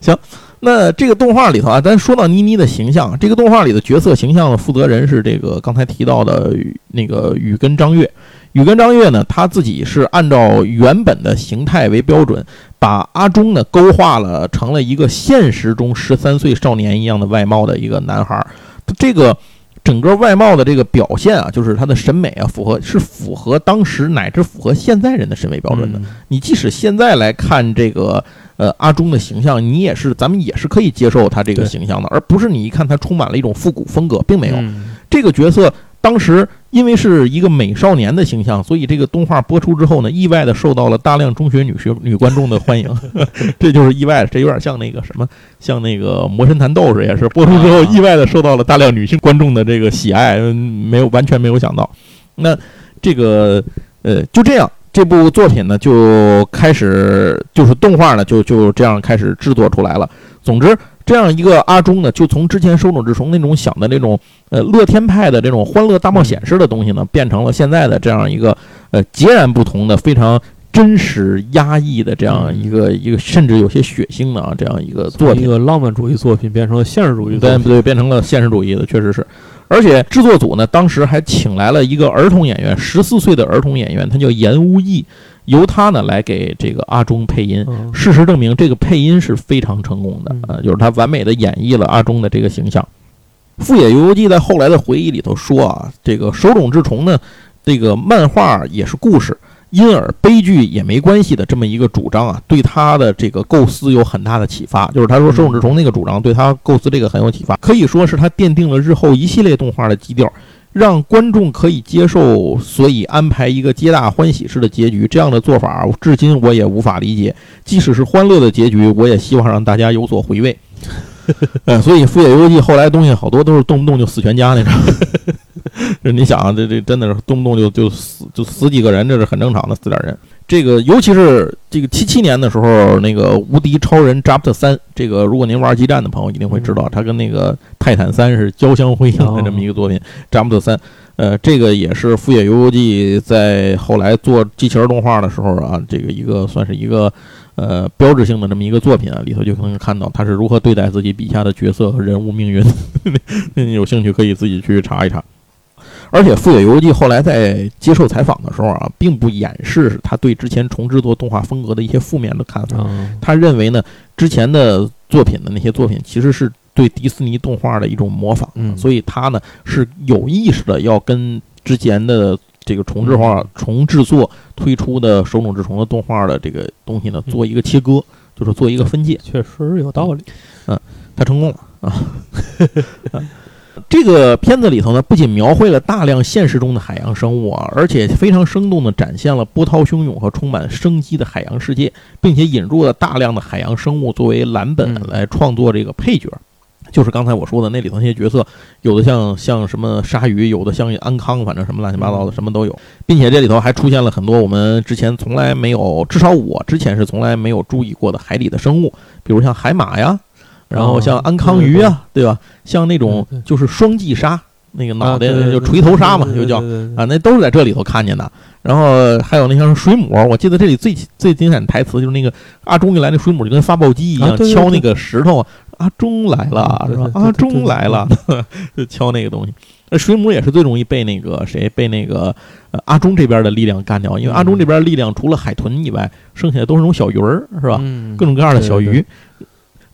行。那这个动画里头啊，咱说到妮妮的形象，这个动画里的角色形象的负责人是这个刚才提到的那个雨跟张月。宇根张月呢，他自己是按照原本的形态为标准，把阿忠呢勾画了成了一个现实中十三岁少年一样的外貌的一个男孩。这个整个外貌的这个表现啊，就是他的审美啊，符合是符合当时乃至符合现在人的审美标准的。你即使现在来看这个。呃，阿忠的形象，你也是，咱们也是可以接受他这个形象的，而不是你一看他充满了一种复古风格，并没有。这个角色当时因为是一个美少年的形象，所以这个动画播出之后呢，意外的受到了大量中学女学女观众的欢迎，这就是意外的，这有点像那个什么，像那个魔神坛斗士也是播出之后意外的受到了大量女性观众的这个喜爱，没有完全没有想到。那这个呃，就这样。这部作品呢，就开始就是动画呢，就就这样开始制作出来了。总之，这样一个阿忠呢，就从之前手冢治虫那种想的那种呃乐天派的这种欢乐大冒险式的东西呢，变成了现在的这样一个呃截然不同的、非常真实压抑的这样一个一个，甚至有些血腥的啊这样一个作品。一个浪漫主义作品变成了现实主义，对不对？变成了现实主义的，确实是。而且制作组呢，当时还请来了一个儿童演员，十四岁的儿童演员，他叫严无义，由他呢来给这个阿忠配音。事实证明，这个配音是非常成功的，呃，就是他完美的演绎了阿忠的这个形象。富野由悠季在后来的回忆里头说啊，这个手冢治虫呢，这个漫画也是故事。因而悲剧也没关系的这么一个主张啊，对他的这个构思有很大的启发。就是他说手冢治虫那个主张对他构思这个很有启发，可以说是他奠定了日后一系列动画的基调，让观众可以接受，所以安排一个皆大欢喜式的结局。这样的做法，至今我也无法理解。即使是欢乐的结局，我也希望让大家有所回味。呃，所以《富野游记》后来东西好多都是动不动就死全家那种。这 你想啊，这这真的是动不动就就死就死几个人，这是很正常的，死点人。这个尤其是这个七七年的时候，那个《无敌超人 Draft 三》，这个如果您玩激战的朋友一定会知道，它跟那个《泰坦三》是交相辉映的这么一个作品。Draft 三，呃，这个也是富野由悠季在后来做机器人动画的时候啊，这个一个算是一个呃标志性的这么一个作品啊，里头就能看到他是如何对待自己笔下的角色和人物命运。那有兴趣可以自己去查一查。而且富野由悠季后来在接受采访的时候啊，并不掩饰他对之前重制作动画风格的一些负面的看法。啊，他认为呢，之前的作品的那些作品其实是对迪士尼动画的一种模仿，嗯所以他呢是有意识的要跟之前的这个重制化、重制作推出的手冢治虫的动画的这个东西呢做一个切割，就是做一个分界。确实有道理。嗯他成功了啊！这个片子里头呢，不仅描绘了大量现实中的海洋生物啊，而且非常生动地展现了波涛汹涌和充满生机的海洋世界，并且引入了大量的海洋生物作为蓝本嗯。来创作这个配角。就是刚才我说的那里头那些角色，有的像像什么鲨鱼，有的像安康，反正什么乱七八糟的什么都有，并且这里头还出现了很多我们之前从来没有，至少我之前是从来没有注意过的海底的生物，比如像海马呀，然后像安康鱼啊，对吧？像那种就是双髻鲨，那个脑袋就锤头鲨嘛，就叫啊，那都是在这里头看见的。然后还有那像水母，我记得这里最最经典的台词就是那个阿忠一来，那水母就跟发报机一样敲那个石头，阿忠来了是吧？阿忠来了，就敲那个东西。那水母也是最容易被那个谁被那个呃阿忠这边的力量干掉，因为阿忠这边力量除了海豚以外，剩下的都是那种小鱼儿，是吧？嗯各种各样的小鱼。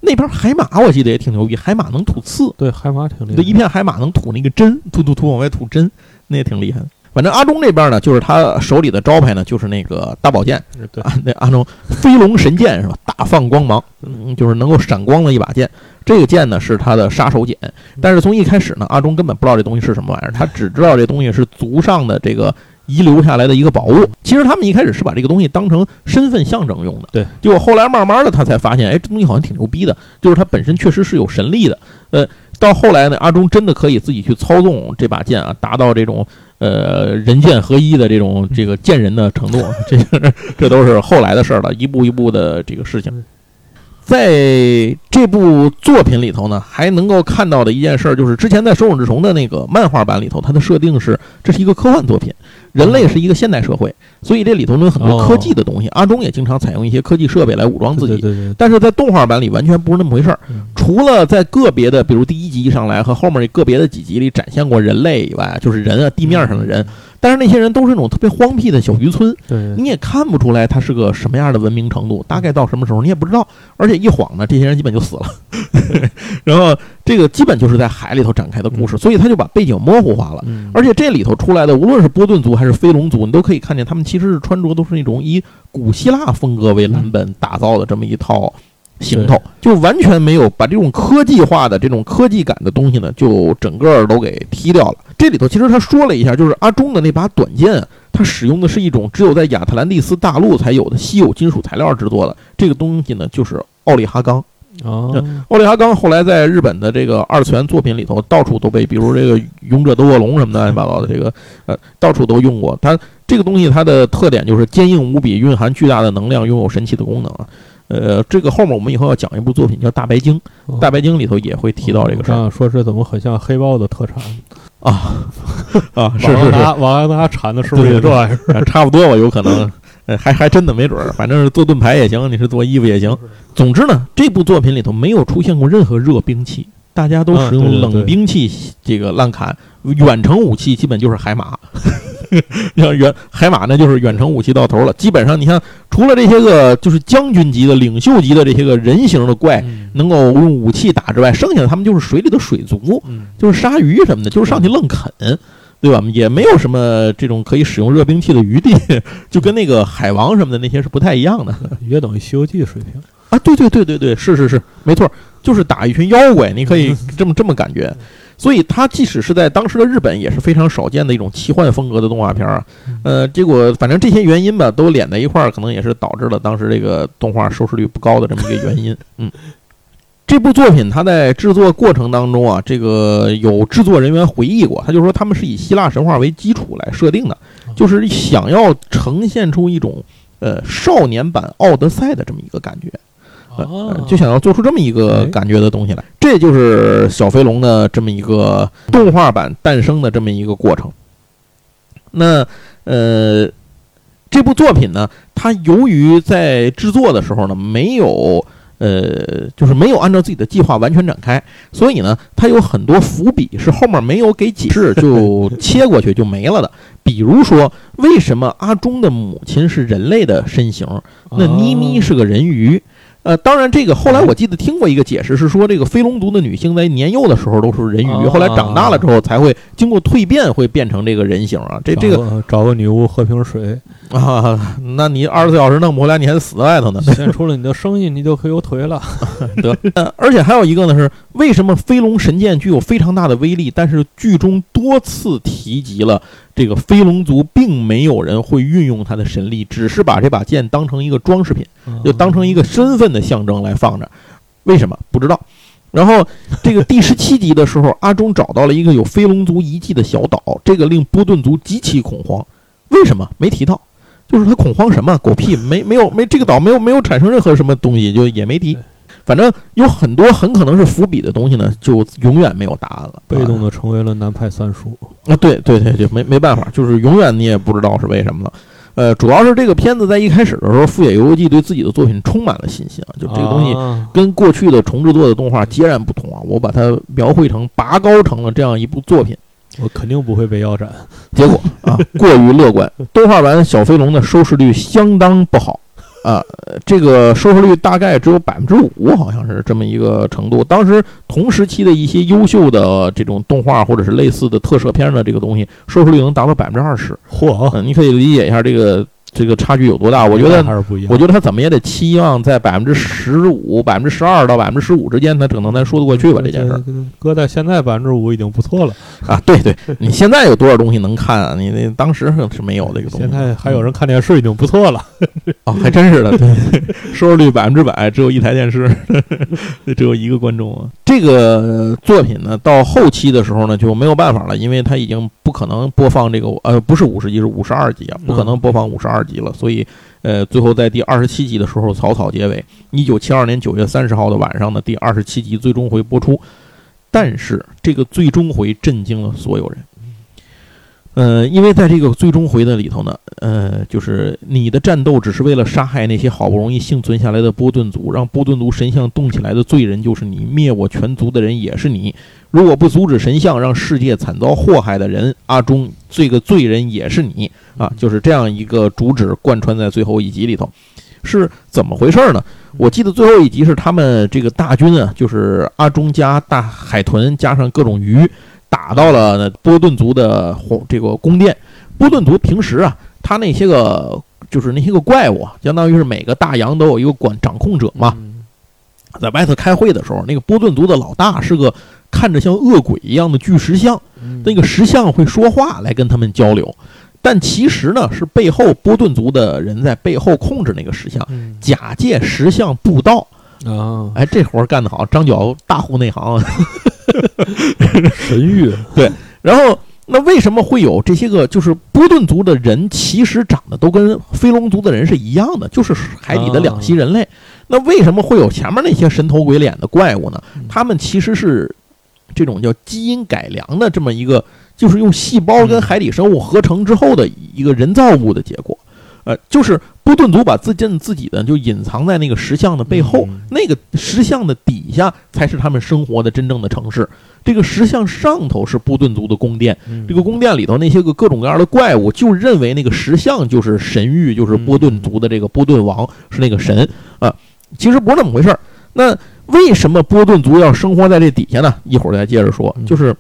那边海马我记得也挺牛逼，海马能吐刺，对海马挺厉这害。一片海马能吐那个针，吐吐吐往外吐针，那也挺厉害的。反正阿忠这边呢，就是他手里的招牌呢，就是那个大宝剑对啊，那阿忠飞龙神剑是吧？大放光芒，嗯，就是能够闪光的一把剑。这个剑呢是他的杀手锏，但是从一开始呢，阿忠根本不知道这东西是什么玩意儿，他只知道这东西是族上的这个遗留下来的一个宝物。其实他们一开始是把这个东西当成身份象征用的，对。结果后来慢慢的他才发现，哎，这东西好像挺牛逼的，就是它本身确实是有神力的。呃，到后来呢，阿忠真的可以自己去操纵这把剑啊，达到这种呃人剑合一的这种这个剑人的程度，这个这都是后来的事儿了，一步一步的这个事情。在这部作品里头呢，还能够看到的一件事儿，就是之前在《手冢治虫》的那个漫画版里头，它的设定是这是一个科幻作品，人类是一个现代社会，所以这里头呢有很多科技的东西。阿忠也经常采用一些科技设备来武装自己，但是在动画版里完全不是那么回事儿。嗯除了在个别的，比如第一集上来和后面个别的几集里展现过人类以外，就是人啊，地面上的人，但是那些人都是那种特别荒僻的小渔村，对，你也看不出来他是个什么样的文明程度，大概到什么时候你也不知道，而且一晃呢，这些人基本就死了。然后这个基本就是在海里头展开的故事，所以他就把背景模糊化了。嗯而且这里头出来的，无论是波顿族还是飞龙族，你都可以看见他们其实是穿着都是那种以古希腊风格为蓝本打造的这么一套行头，就完全没有把这种科技化的这种科技感的东西呢，就整个都给踢掉了。这里头其实他说了一下，就是阿忠的那把短剑啊，它使用的是一种只有在亚特兰蒂斯大陆才有的稀有金属材料制作的，这个东西呢就是奥利哈钢。啊，奥利哈钢后来在日本的这个二次元作品里头，到处都被，比如这个《勇者斗恶龙》什么的乱七八糟的，这个呃，到处都用过。它这个东西它的特点就是坚硬无比，蕴含巨大的能量，拥有神奇的功能啊。呃，这个后面我们以后要讲一部作品叫《大白鲸》，哦《大白鲸》里头也会提到这个事儿。啊，说是怎么很像黑豹的特产？啊啊，是 是是，格达瓦格达产的是不是也这玩意儿？呃差不多吧，有可能，呃，还还真的没准儿，反正是做盾牌也行，你是做衣服也行。总之呢，这部作品里头没有出现过任何热兵器，大家都使用冷兵器，这个滥砍，远程武器基本就是海马。像远海马那就是远程武器到头了，基本上你看，除了这些个就是将军级的、领袖级的这些个人形的怪嗯能够用武器打之外，剩下的他们就是水里的水族，嗯，就是鲨鱼什么的，就是上去愣啃，对吧？也没有什么这种可以使用热兵器的余地，就跟那个海王什么的那些是不太一样的约等于《西游记》水平。啊！对对对对对，是是是，没错，就是打一群妖怪，你可以这么这么感觉。所以它即使是在当时的日本，也是非常少见的一种奇幻风格的动画片儿啊。呃，结果反正这些原因吧，都连在一块儿，可能也是导致了当时这个动画收视率不高的这么一个原因。嗯。这部作品它在制作过程当中啊，这个有制作人员回忆过，他就说他们是以希腊神话为基础来设定的，就是想要呈现出一种呃少年版奥德赛的这么一个感觉，就想要做出这么一个哎感觉的东西来。这就是小飞龙的这么一个动画版诞生的这么一个过程。那呃，这部作品呢，它由于在制作的时候呢，没有呃，就是没有按照自己的计划完全展开，所以呢，它有很多伏笔是后面没有给解释就 切过去就没了的。比如说，为什么阿忠的母亲是人类的身形，那妮妮是个人鱼？呃，当然，这个后来我记得听过一个解释，是说这个飞龙族的女性在年幼的时候都是人鱼，哦后来长大了之后才会经过蜕变，会变成这个人形啊。这这个个找个女巫喝瓶水，啊，那你二十四小时弄不回来，你还得死在外头呢。献出了你的声音，你就可以有腿了。得，呃而且还有一个呢是，为什么飞龙神剑具有非常大的威力，但是剧中多次提及了这个飞龙族并没有人会运用它的神力，只是把这把剑当成一个装饰品。就当成一个身份的象征来放着，为什么不知道？然后这个第十七集的时候，阿忠找到了一个有飞龙族遗迹的小岛，这个令波顿族极其恐慌。为什么没提到？就是他恐慌什么？狗屁，没没有没这个岛没有没有产生任何什么东西，就也没提。反正有很多很可能是伏笔的东西呢，就永远没有答案了。被动的成为了南派三叔。啊，对对对，就没没办法，就是永远你也不知道是为什么了。呃，主要是这个片子在一开始的时候，富野由悠季对自己的作品充满了信心啊，就这个东西啊跟过去的重制作的动画截然不同啊，我把它描绘成拔高成了这样一部作品，我肯定不会被腰斩。结果啊过于乐观，动画版小飞龙的收视率相当不好啊，呃这个收视率大概只有百分之五，好像是这么一个程度。当时同时期的一些优秀的这种动画或者是类似的特摄片的这个东西，收视率能达到百分之二十。嚯，嗯，你可以理解一下这个这个差距有多大。我觉得还是不一样。我觉得他怎么也得期望在百分之十五、百分之十二到百分之十五之间，他可能才说得过去吧这件事儿搁在现在百分之五已经不错了。啊。对对，你现在有多少东西能看啊？你那当时是没有这个东西。现在还有人看电视已经不错了。哦，还真是的，对，收视率百分之百，只有一台电视，只有一个观众啊。这个作品呢，到后期的时候呢就没有办法了，因为它已经不可能播放这个呃，不是五十集，是五十二集啊，不可能播放五十二集了，所以呃，最后在第二十七集的时候草草结尾。一九七二年九月三十号的晚上的第二十七集最终回播出，但是这个最终回震惊了所有人。呃，因为在这个最终回的里头呢，呃，就是你的战斗只是为了杀害那些好不容易幸存下来的波顿族，让波顿族神像动起来的罪人就是你，灭我全族的人也是你。如果不阻止神像让世界惨遭祸害的人，阿忠这个罪人也是你啊！就是这样一个主旨贯穿在最后一集里头，是怎么回事呢？我记得最后一集是他们这个大军啊，就是阿忠加大海豚加上各种鱼。打到了波顿族的皇这个宫殿。波顿族平时啊，他那些个就是那些个怪物啊，相当于是每个大洋都有一个管掌控者嘛。嗯在外头开会的时候，那个波顿族的老大是个看着像恶鬼一样的巨石像，嗯那个石像会说话来跟他们交流，但其实呢是背后波顿族的人在背后控制那个石像，嗯假借石像布道。啊，哎，这活儿干得好，张角大户内行。神域对然后，那为什么会有这些个就是波顿族的人，其实长得都跟飞龙族的人是一样的，就是海底的两栖人类。那为什么会有前面那些神头鬼脸的怪物呢？他们其实是这种叫基因改良的这么一个，就是用细胞跟海底生物合成之后的一个人造物的结果。呃，就是波顿族把自己自己的就隐藏在那个石像的背后，嗯那个石像的底下才是他们生活的真正的城市。这个石像上头是波顿族的宫殿，这个宫殿里头那些个各种各样的怪物，就认为那个石像就是神域，就是波顿族的这个波顿王是那个神啊。其实不是那么回事儿。那为什么波顿族要生活在这底下呢？一会儿再接着说。就是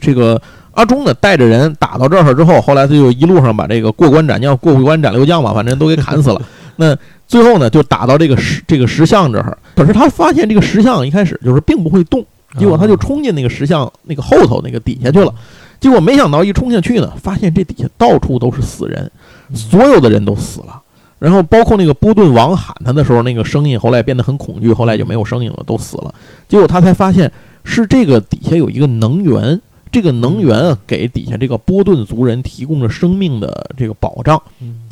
这个阿忠呢，带着人打到这儿之后，后来他就一路上把这个过关斩将、过关斩六将嘛，反正都给砍死了。那最后呢，就打到这个石这个石像这儿。可是他发现这个石像一开始就是并不会动，结果他就冲进那个石像那个后头那个底下去了。结果没想到一冲下去呢，发现这底下到处都是死人，所有的人都死了。然后包括那个波顿王喊他的时候，那个声音后来变得很恐惧，后来就没有声音了，都死了。结果他才发现是这个底下有一个能源，这个能源啊给底下这个波顿族人提供了生命的这个保障。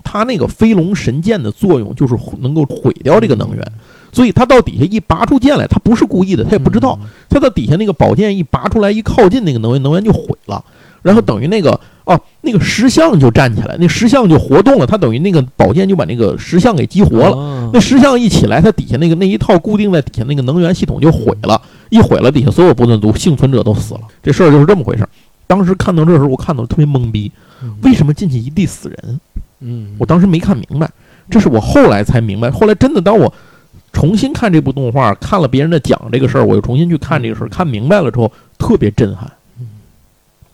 他那个飞龙神剑的作用就是能够毁掉这个能源，所以他到底下一拔出剑来，他不是故意的，他也不知道。他到底下那个宝剑一拔出来，一靠近那个能源，能源就毁了。然后等于那个哦，那个石像就站起来，那石像就活动了，它等于那个宝剑就把那个石像给激活了。那石像一起来，它底下那个那一套固定在底下那个能源系统就毁了，一毁了，底下所有波顿族幸存者都死了。这事儿就是这么回事儿。当时看到这时候，我看到特别懵逼，为什么进去一地死人？嗯，我当时没看明白，这是我后来才明白。后来真的当我重新看这部动画，看了别人的讲这个事儿，我又重新去看这个事儿，看明白了之后，特别震撼，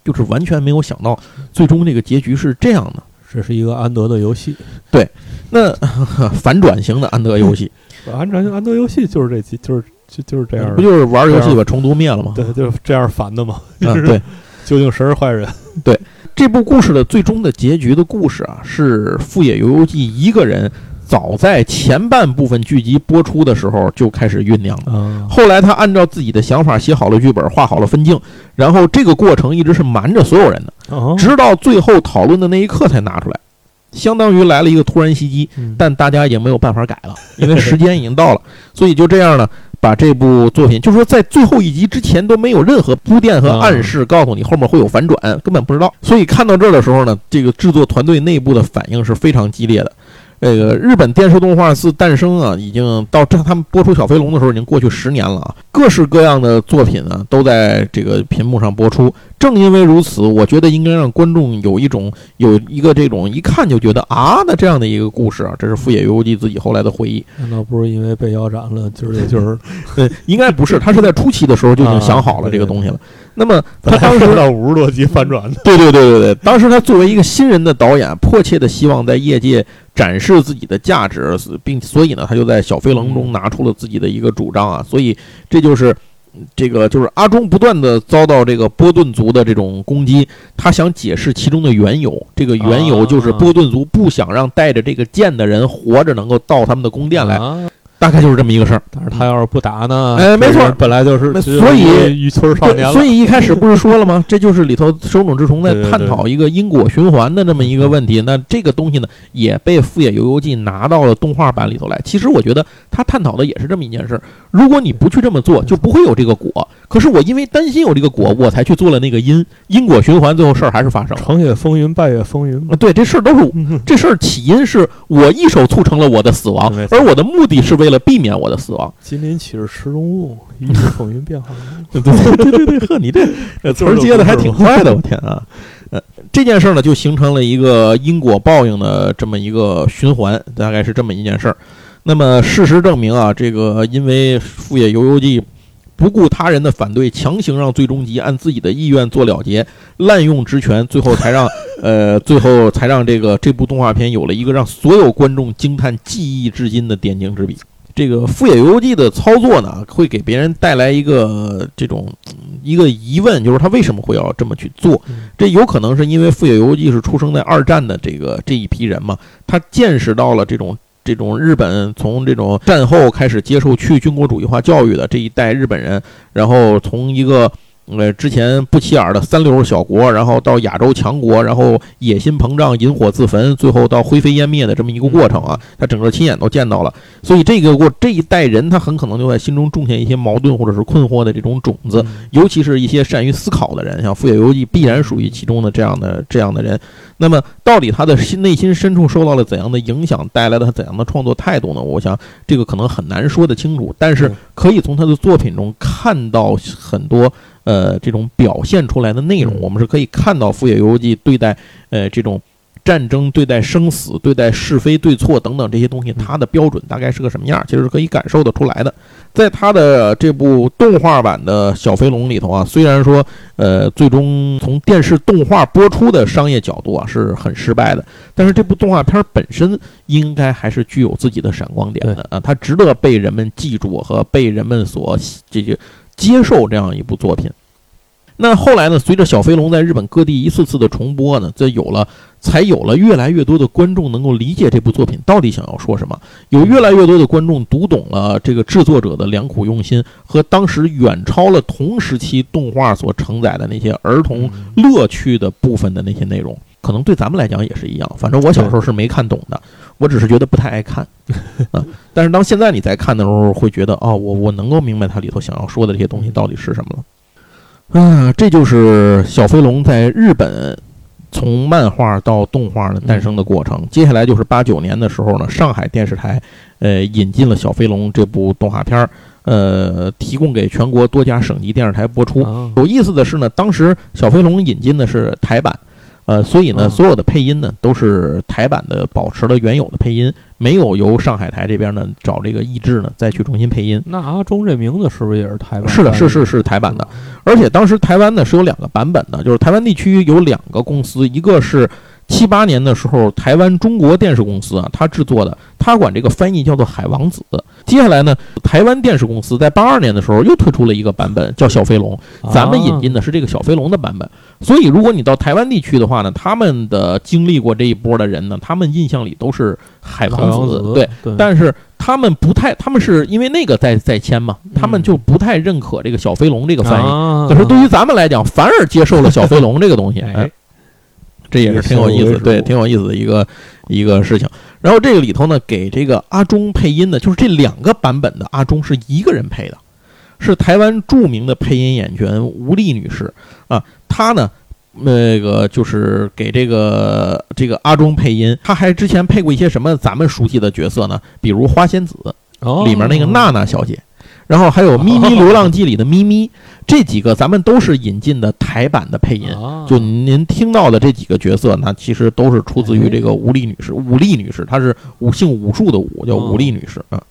就是完全没有想到最终这个结局是这样的。这是一个安德的游戏，对那 反转型的安德游戏，反转型安德游戏就是这集，就是就就是这样的，不就是玩游戏把虫族灭了吗？对，就是这样反的嘛，就嗯，对。究竟谁是坏人？对这部故事的最终的结局的故事啊，是富野由悠季一个人早在前半部分剧集播出的时候就开始酝酿了。啊，后来他按照自己的想法写好了剧本，画好了分镜，然后这个过程一直是瞒着所有人的，哦直到最后讨论的那一刻才拿出来，相当于来了一个突然袭击，嗯但大家已经没有办法改了，因为时间已经到了，所以就这样呢，把这部作品，就是说在最后一集之前都没有任何铺垫和暗示，告诉你后面会有反转，根本不知道。所以看到这儿的时候呢，这个制作团队内部的反应是非常激烈的。这个日本电视动画自诞生啊，已经到这他们播出《小飞龙》的时候，已经过去十年了啊。各式各样的作品呢，都在这个屏幕上播出。正因为如此，我觉得应该让观众有一种有一个这种一看就觉得啊的这样的一个故事啊。这是富野由悠季自己后来的回忆。难道不是因为被腰斩了？就是就是 对，应该不是，他是在初期的时候就已经想好了啊这个东西了。那么他当时是到五十多集反转的，对对对对对，当时他作为一个新人的导演，迫切的希望在业界展示自己的价值，并所以呢，他就在《小飞龙》中拿出了自己的一个主张啊，所以这就是。这个就是阿忠不断的遭到这个波顿族的这种攻击，他想解释其中的缘由。这个缘由就是啊。波顿族不想让带着这个剑的人活着能够到他们的宫殿来，啊大概就是这么一个事儿。但是他要是不打呢？哎没错本来就是，那所以一个渔村少年，了，所以一开始不是说了吗？这就是里头手冢治虫在探讨一个因果循环的这么一个问题。那这个东西呢，也被富野由悠季拿到了动画版里头来。其实我觉得他探讨的也是这么一件事儿：如果你不去这么做，就不会有这个果。可是我因为担心有这个果，我才去做了那个因，因果循环，最后事儿还是发生了。成也风云，败也风云嘛啊，。对，这事儿都是 这事儿起因是我一手促成了我的死亡而我的目的是为了避免我的死亡。金鳞岂是池中物，一日风云变化 无。对对对对对，呵，你这这词儿接的还挺快的，我天啊！呃，这件事儿呢，就形成了一个因果报应的这么一个循环，大概是这么一件事儿。那么事实证明啊，这个因为富野由悠季不顾他人的反对，强行让最终集按自己的意愿做了结，滥用职权，最后才让 呃，最后才让这个这部动画片有了一个让所有观众惊叹、记忆至今的点睛之笔。这个富野由悠季的操作呢，会给别人带来一个这种嗯一个疑问，就是他为什么会要这么去做？这有可能是因为富野由悠季是出生在二战的这个这一批人嘛，他见识到了这种这种日本从这种战后开始接受去军国主义化教育的这一代日本人，然后从一个。呃，之前不起眼的三流小国，然后到亚洲强国，然后野心膨胀、引火自焚，最后到灰飞烟灭的这么一个过程啊，他整个亲眼都见到了。所以这个过这一代人，他很可能就在心中种下一些矛盾或者是困惑的这种种子，尤其是一些善于思考的人，像富野由悠季必然属于其中的这样的这样的人。那么，到底他的心内心深处受到了怎样的影响，带来了他怎样的创作态度呢？我想这个可能很难说得清楚，但是嗯可以从他的作品中看到很多呃这种表现出来的内容。嗯我们是可以看到富野由悠季对待呃这种。战争对待生死、对待是非对错等等这些东西，他的标准大概是个什么样？其实是可以感受得出来的。在他的这部动画版的《小飞龙》里头啊，虽然说呃最终从电视动画播出的商业角度啊是很失败的，但是这部动画片本身应该还是具有自己的闪光点的啊，它值得被人们记住和被人们所这个接受这样一部作品。那后来呢？随着《小飞龙》在日本各地一次次的重播呢，这有了，才有了越来越多的观众能够理解这部作品到底想要说什么，有越来越多的观众读懂了这个制作者的良苦用心和当时远超了同时期动画所承载的那些儿童乐趣的部分的那些内容。可能对咱们来讲也是一样，反正我小时候是没看懂的，我只是觉得不太爱看啊。但是当现在你在看的时候，会觉得哦，我我能够明白它里头想要说的这些东西到底是什么了。啊，这就是小飞龙在日本从漫画到动画的诞生的过程。接下来就是八九年的时候呢，上海电视台呃引进了《小飞龙》这部动画片儿，呃，提供给全国多家省级电视台播出。啊有意思的是呢，当时《小飞龙》引进的是台版，呃，所以呢，嗯所有的配音呢都是台版的，保持了原有的配音，没有由上海台这边呢找这个译制呢再去重新配音。那阿忠这名字是不是也是台湾？是的，是是是台版的，而且当时台湾呢是有两个版本的，就是台湾地区有两个公司，一个是七八年的时候台湾中国电视公司啊，它制作的，他管这个翻译叫做《海王子》。接下来呢，台湾电视公司在八二年的时候又推出了一个版本叫《小飞龙》，咱们引进的是这个小飞龙的版本。所以如果你到台湾地区的话呢，他们的经历过这一波的人呢，他们印象里都是海海王子，对。对，但是他们不太，他们是因为那个在在签嘛，他们就不太认可这个小飞龙这个翻译。啊可是对于咱们来讲，反而接受了小飞龙这个东西，哎哎，这也是挺有意思，对，挺有意思的一个一个事情。然后这个里头呢，给这个阿忠配音的，就是这两个版本的阿忠是一个人配的，是台湾著名的配音演员吴丽女士啊，她呢。那个就是给这个这个阿忠配音，他还之前配过一些什么咱们熟悉的角色呢？比如花仙子，哦里面那个娜娜小姐，然后还有 《咪咪流浪记》里的咪咪，这几个咱们都是引进的台版的配音。啊就您听到的这几个角色，那其实都是出自于这个武力女士。武力女士，她是武姓武术的武，叫武力女士啊。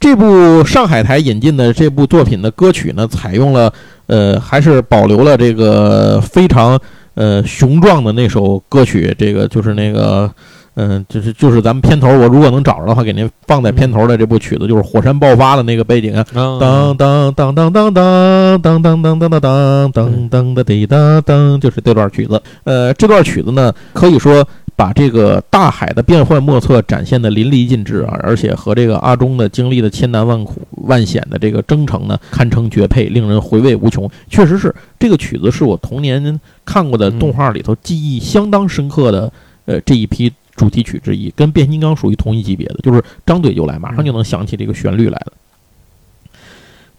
这部上海台引进的这部作品的歌曲呢，采用了呃，还是保留了这个非常呃雄壮的那首歌曲，这个就是那个。嗯，就是就是咱们片头，我如果能找着的话，给您放在片头的这部曲子，就是火山爆发的那个背景啊，当当当当当当当当当当当当当当的滴当当，就是这段曲子。呃，这段曲子呢，可以说把这个大海的变幻莫测展现的淋漓尽致啊，而且和这个阿忠的经历的千难万苦万险的这个征程呢，堪称绝配，令人回味无穷。确实是这个曲子是我童年看过的动画里头记忆相当深刻的呃这一批。主题曲之一，跟变形金刚属于同一级别的，就是张嘴就来，马上就能想起这个旋律来了。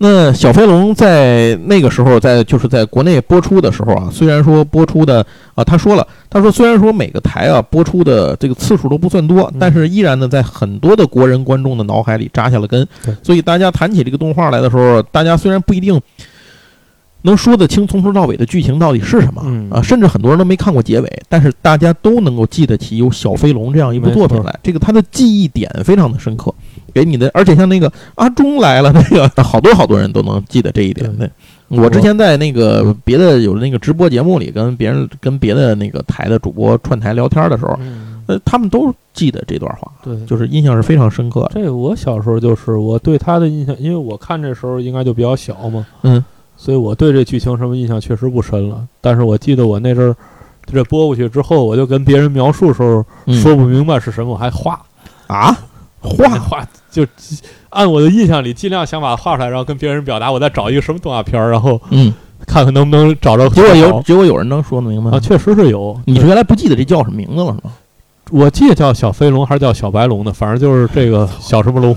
那小飞龙在那个时候，在就是在国内播出的时候啊，虽然说播出的啊，他说了，他说虽然说每个台啊播出的这个次数都不算多，但是依然呢，在很多的国人观众的脑海里扎下了根对。所以大家谈起这个动画来的时候，大家虽然不一定能说得清从头到尾的剧情到底是什么嗯啊，甚至很多人都没看过结尾，但是大家都能够记得起有小飞龙这样一部作品来。这个他的记忆点非常的深刻，给你的，而且像那个阿忠来了，那个 好多好多人都能记得这一点。对。对，我之前在那个别的有那个直播节目里跟别人跟别的那个台的主播串台聊天的时候，嗯。呃，他们都记得这段话，对，就是印象是非常深刻的。这个我小时候就是我对他的印象，因为我看这时候应该就比较小嘛，嗯，所以我对这剧情什么印象确实不深了。但是我记得我那阵儿这播过去之后，我就跟别人描述的时候嗯。说不明白是什么，我还画。啊，画画 画，就按我的印象里尽量想把它画出来，然后跟别人表达我在找一个什么动画片儿，然后嗯，看看能不能找着结果有结果有人能说得明白吗啊，确实是有。你是原来不记得这叫什么名字了是吗？我记得叫小飞龙还是叫小白龙的，反正就是这个 小什么龙。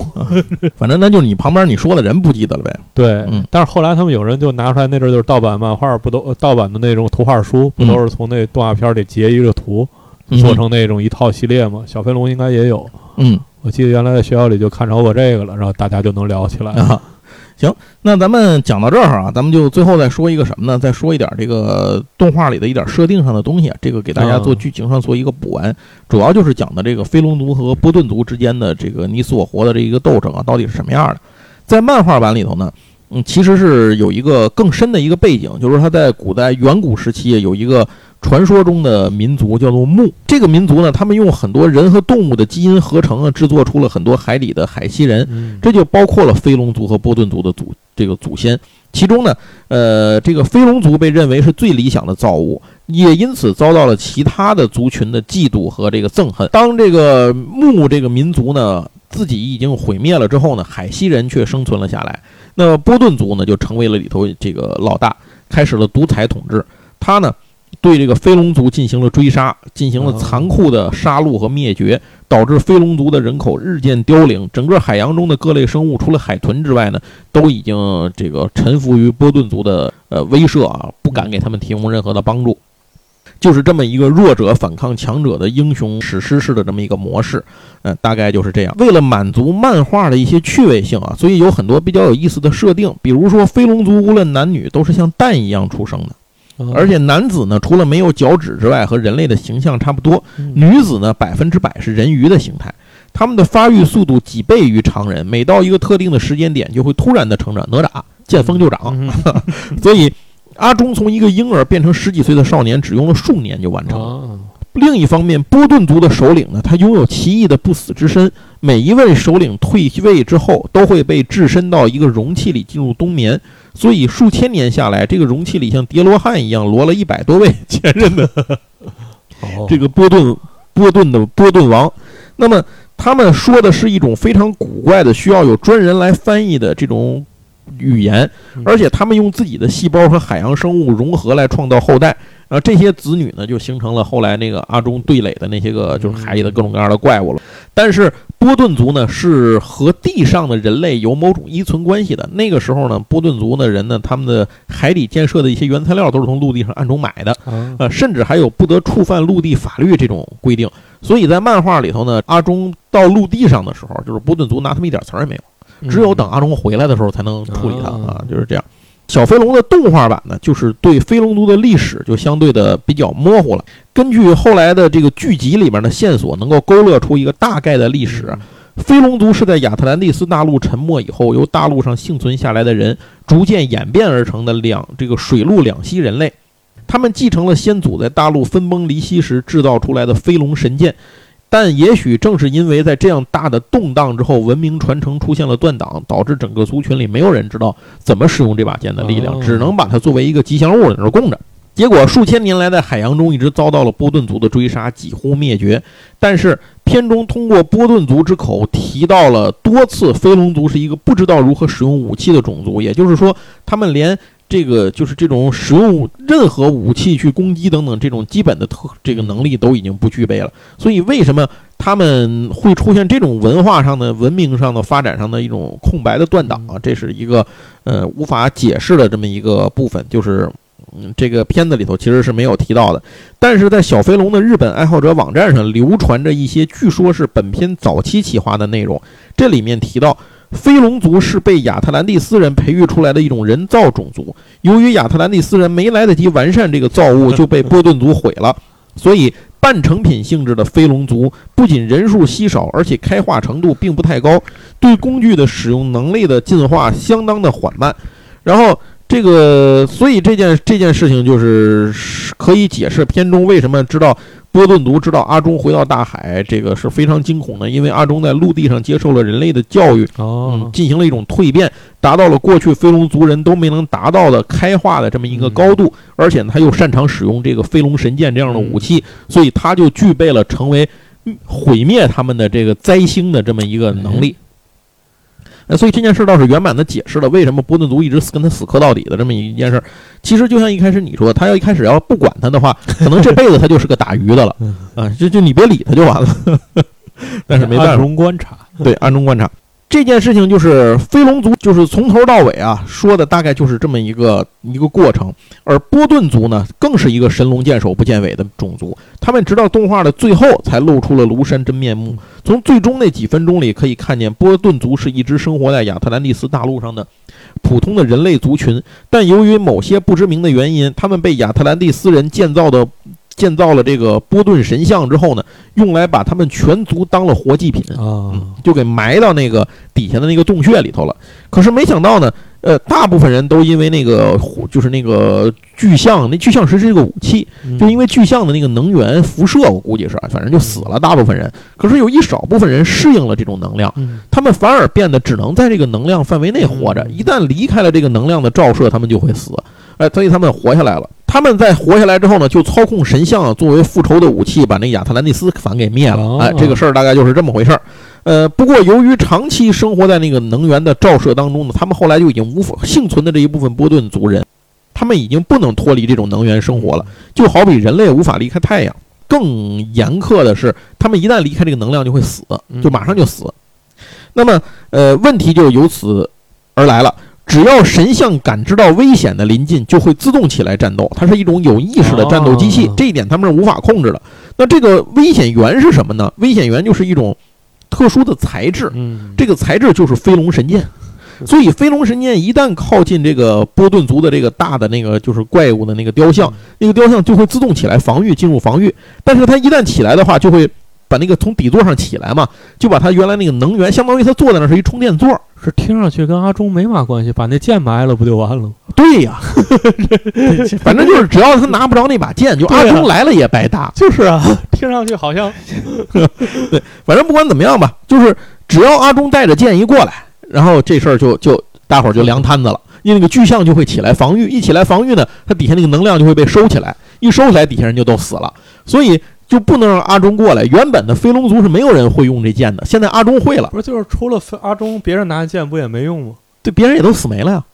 反正那就是你旁边你说的人不记得了呗。对，嗯但是后来他们有人就拿出来，那阵儿就是盗版漫画，不都呃盗版的那种图画书，不嗯都是从那动画片里截一个图，做成那种一套系列吗？小飞龙应该也有。嗯我记得原来在学校里就看着过这个了，然后大家就能聊起来。啊，行，那咱们讲到这儿啊，咱们就最后再说一个什么呢？再说一点这个动画里的一点设定上的东西啊，这个给大家做嗯剧情上做一个补完，主要就是讲的这个飞龙族和波顿族之间的这个你死我活的这一个斗争啊，到底是什么样的？在漫画版里头呢，嗯，其实是有一个更深的一个背景，就是说他在古代远古时期有一个传说中的民族叫做木。这个民族呢，他们用很多人和动物的基因合成啊，制作出了很多海底的海西人，嗯，这就包括了飞龙族和波顿族的祖这个祖先。其中呢，呃，这个飞龙族被认为是最理想的造物，也因此遭到了其他的族群的嫉妒和这个憎恨。当这个木这个民族呢自己已经毁灭了之后呢，海西人却生存了下来。那波顿族呢就成为了里头这个老大，开始了独裁统治。他呢对这个飞龙族进行了追杀，进行了残酷的杀戮和灭绝。导致飞龙族的人口日渐凋零，整个海洋中的各类生物，除了海豚之外呢，都已经这个臣服于波顿族的呃威慑啊，不敢给他们提供任何的帮助。就是这么一个弱者反抗强者的英雄史诗式的这么一个模式，嗯，大概就是这样。为了满足漫画的一些趣味性啊，所以有很多比较有意思的设定，比如说飞龙族无论男女都是像蛋一样出生的，而且男子呢除了没有脚趾之外和人类的形象差不多，女子呢百分之百是人鱼的形态。他们的发育速度几倍于常人，每到一个特定的时间点就会突然的成长，哪吒见风就长，所以。阿忠从一个婴儿变成十几岁的少年，只用了数年就完成了。另一方面，波顿族的首领呢，他拥有奇异的不死之身。每一位首领退位之后，都会被置身到一个容器里进入冬眠。所以数千年下来，这个容器里像叠罗汉一样摞了一百多位 前任的这个波顿波顿的波顿王。那么他们说的是一种非常古怪的，需要有专人来翻译的这种。语言，而且他们用自己的细胞和海洋生物融合来创造后代，然后这些子女呢，就形成了后来那个阿忠对垒的那些个就是海里的各种各样的怪物了。但是波顿族呢，是和地上的人类有某种依存关系的。那个时候呢，波顿族的人呢，他们的海底建设的一些原材料都是从陆地上暗中买的，呃，甚至还有不得触犯陆地法律这种规定。所以在漫画里头呢，阿忠到陆地上的时候，就是波顿族拿他们一点词儿也没有。只有等阿忠回来的时候才能处理它啊，就是这样。小飞龙的动画版呢，就是对飞龙族的历史就相对的比较模糊了。根据后来的这个剧集里面的线索，能够勾勒出一个大概的历史。飞龙族是在亚特兰蒂斯大陆沉没以后，由大陆上幸存下来的人逐渐演变而成的两这个水陆两栖人类。他们继承了先祖在大陆分崩离析时制造出来的飞龙神剑。但也许正是因为在这样大的动荡之后，文明传承出现了断档，导致整个族群里没有人知道怎么使用这把剑的力量，只能把它作为一个吉祥物在那供着。结果数千年来在海洋中一直遭到了波顿族的追杀，几乎灭绝。但是片中通过波顿族之口提到了多次，飞龙族是一个不知道如何使用武器的种族，也就是说，他们连。这个就是这种使用任何武器去攻击等等这种基本的特这个能力都已经不具备了，所以为什么他们会出现这种文化上的、文明上的发展上的一种空白的断档啊？这是一个呃无法解释的这么一个部分，就是嗯这个片子里头其实是没有提到的，但是在小飞龙的日本爱好者网站上流传着一些据说是本片早期企划的内容，这里面提到。飞龙族是被亚特兰蒂斯人培育出来的一种人造种族。由于亚特兰蒂斯人没来得及完善这个造物，就被波顿族毁了。所以，半成品性质的飞龙族不仅人数稀少，而且开化程度并不太高，对工具的使用能力的进化相当的缓慢。然后，这个，所以这件这件事情就是可以解释片中为什么知道。波顿族知道阿忠回到大海，这个是非常惊恐的，因为阿忠在陆地上接受了人类的教育，哦，进行了一种蜕变，达到了过去飞龙族人都没能达到的开化的这么一个高度，而且他又擅长使用这个飞龙神剑这样的武器，所以他就具备了成为毁灭他们的这个灾星的这么一个能力。那所以这件事倒是圆满的解释了为什么波顿族一直死跟他死磕到底的这么一件事。其实就像一开始你说，他要一开始要不管他的话，可能这辈子他就是个打鱼的了啊！就就你别理他就完了。但是没办法，暗中观察，对，暗中观察。这件事情就是飞龙族，就是从头到尾啊，说的大概就是这么一个一个过程。而波顿族呢，更是一个神龙见首不见尾的种族。他们直到动画的最后才露出了庐山真面目。从最终那几分钟里可以看见，波顿族是一只生活在亚特兰蒂斯大陆上的普通的人类族群，但由于某些不知名的原因，他们被亚特兰蒂斯人建造的。建造了这个波顿神像之后呢，用来把他们全族当了活祭品啊，就给埋到那个底下的那个洞穴里头了。可是没想到呢，呃，大部分人都因为那个就是那个巨像，那巨像石是一个武器，就因为巨像的那个能源辐射，我估计是，反正就死了大部分人。可是有一少部分人适应了这种能量，他们反而变得只能在这个能量范围内活着，一旦离开了这个能量的照射，他们就会死。哎，所以他们活下来了。他们在活下来之后呢，就操控神像作为复仇的武器，把那亚特兰蒂斯反给灭了。哎，这个事儿大概就是这么回事儿。呃，不过由于长期生活在那个能源的照射当中呢，他们后来就已经无法幸存的这一部分波顿族人，他们已经不能脱离这种能源生活了。就好比人类无法离开太阳，更严苛的是，他们一旦离开这个能量就会死，就马上就死。那么，呃，问题就由此而来了。只要神像感知到危险的临近，就会自动起来战斗。它是一种有意识的战斗机器，哦这一点他们是无法控制的。那这个危险源是什么呢？危险源就是一种特殊的材质，嗯，这个材质就是飞龙神剑。所以飞龙神剑一旦靠近这个波顿族的这个大的那个就是怪物的那个雕像，那个雕像就会自动起来防御，进入防御。但是它一旦起来的话，就会把那个从底座上起来嘛，就把他原来那个能源，相当于他坐在那是一充电座。是听上去跟阿忠没嘛关系，把那剑埋了不就完了吗？对呀，反正就是只要他拿不着那把剑，就阿忠来了也白搭。就是啊，听上去好像 对反正不管怎么样吧，就是只要阿忠带着剑一过来，然后这事儿就就大伙儿就凉摊子了，因为那个巨象就会起来防御，一起来防御呢，它底下那个能量就会被收起来，一收起来底下人就都死了，所以就不能让阿忠过来。原本的飞龙族是没有人会用这剑的，现在阿忠会了，不是就是除了阿忠，别人拿剑不也没用吗？对别人也都死没了呀。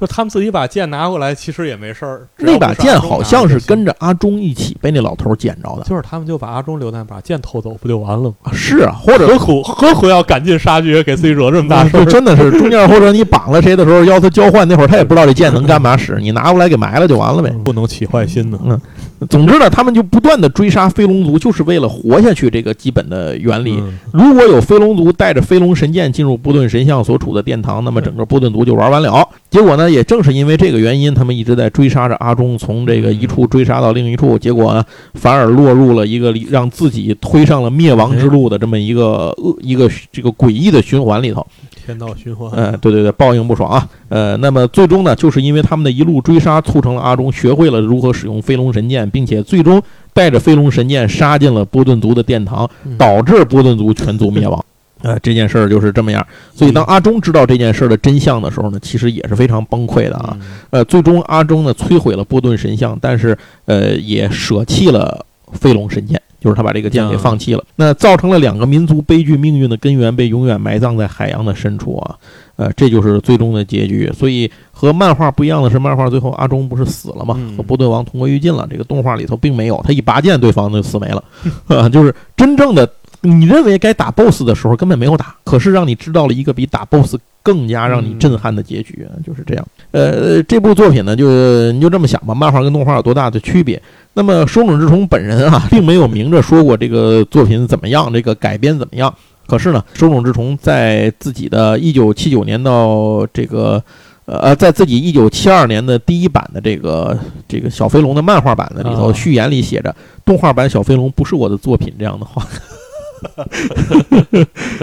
就他们自己把剑拿过来，其实也没事儿。那把剑好像是跟着阿忠一起被那老头儿捡着的，就是他们就把阿忠留那把剑偷走，不就完了吗？啊是啊，或者何苦何苦要赶尽杀绝，给自己惹这么大事就儿？真的是中间或者你绑了谁的时候要他交换，那会儿他也不知道这剑能干嘛使，你拿过来给埋了就完了呗。不能起坏心呢。嗯总之呢，他们就不断的追杀飞龙族，就是为了活下去这个基本的原理。嗯如果有飞龙族带着飞龙神剑进入波顿神像所处的殿堂，那么整个波顿族就玩完了。结果呢，也正是因为这个原因，他们一直在追杀着阿忠，从这个一处追杀到另一处，结果呢，反而落入了一个让自己推上了灭亡之路的这么一个恶一个这个诡异的循环里头。天道循环。呃，对对对，报应不爽啊。呃，那么最终呢，就是因为他们的一路追杀，促成了阿忠学会了如何使用飞龙神剑，并且最终带着飞龙神剑杀进了波顿族的殿堂，嗯导致波顿族全族灭亡。呃，这件事儿就是这么样。所以当阿忠知道这件事儿的真相的时候呢，其实也是非常崩溃的啊。嗯呃，最终阿忠呢摧毁了波顿神像，但是呃也舍弃了飞龙神剑，就是他把这个剑给放弃了。那造成了两个民族悲剧命运的根源被永远埋葬在海洋的深处啊。呃，这就是最终的结局。所以和漫画不一样的是，漫画最后阿忠不是死了吗？嗯和波顿王同归于尽了。这个动画里头并没有，他一拔剑，对方就死没了。啊，就是真正的你认为该打 BOSS 的时候根本没有打，可是让你知道了一个比打 BOSS 更加让你震撼的结局，就是这样。呃，这部作品呢，就你就这么想吧，漫画跟动画有多大的区别？那么手冢治虫本人啊，并没有明着说过这个作品怎么样，这个改编怎么样。可是呢，手冢治虫在自己的一九七九年到这个。呃，在自己一九七二年的第一版的这个这个小飞龙的漫画版的里头，啊序言里写着“动画版小飞龙不是我的作品”这样的话。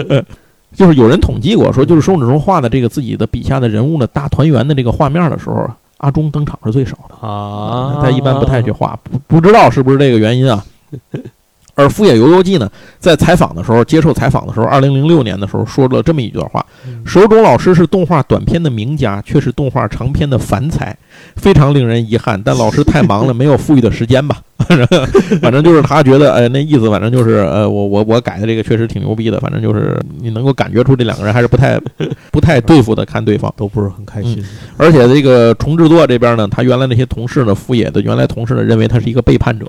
呃 就是有人统计过，说就是手指中画的这个自己的笔下的人物的大团圆的这个画面的时候，阿忠登场是最少的。啊，他一般不太去画，不不知道是不是这个原因啊。而《富野由悠季》呢，在采访的时候，接受采访的时候，二零零六年的时候说了这么一段话：嗯手冢老师是动画短片的名家，却是动画长片的凡才，非常令人遗憾。但老师太忙了，没有富裕的时间吧。反正就是他觉得，哎，那意思反正就是，呃，我我我改的这个确实挺牛逼的。反正就是你能够感觉出这两个人还是不太不太对付的，看对方。都不是很开心。而且这个重制作这边呢，他原来那些同事呢，富野的原来同事呢，认为他是一个背叛者，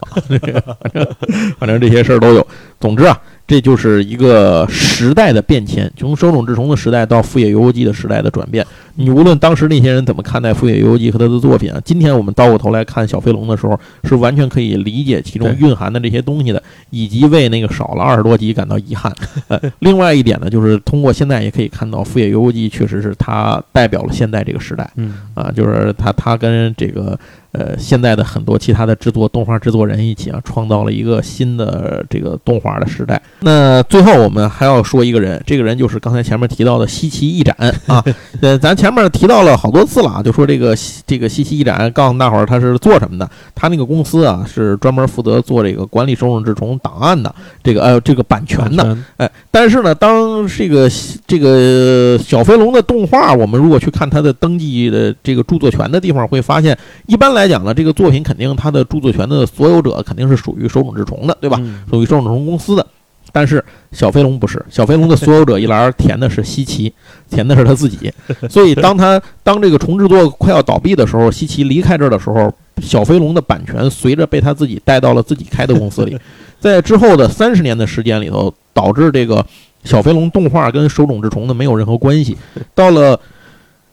反正这些事儿都有。总之啊，这就是一个时代的变迁，从手冢治虫的时代到富野由悠季的时代的转变。你无论当时那些人怎么看待富野由悠季和他的作品啊，今天我们倒过头来看小飞龙的时候，是完全可以理解其中蕴含的这些东西的，以及为那个少了二十多集感到遗憾。呃，另外一点呢，就是通过现在也可以看到，富野由悠季确实是他代表了现在这个时代。嗯啊，就是他他跟这个呃现在的很多其他的制作动画制作人一起啊，创造了一个新的这个动画的时代。那最后我们还要说一个人，这个人就是刚才前面提到的西崎一展啊。呃，咱前面提到了好多次了啊，就说这个西这个西崎一展，告诉大伙儿他是做什么的。他那个公司啊，是专门负责做这个管理手冢治虫档案的，这个呃这个版权的。全哎，但是呢，当这个这个小飞龙的动画，我们如果去看它的登记的这个著作权的地方，会发现，一般来讲呢，这个作品肯定它的著作权的所有者肯定是属于手冢治虫的，对吧？嗯属于手冢治虫公司的。但是小飞龙不是，小飞龙的 所有者一栏填的是西奇，填的是他自己。所以当他当这个重制作快要倒闭的时候，西奇离开这儿的时候，小飞龙的版权随着被他自己带到了自己开的公司里。在之后的三十年的时间里头，导致这个小飞龙动画跟手冢治虫的没有任何关系。到了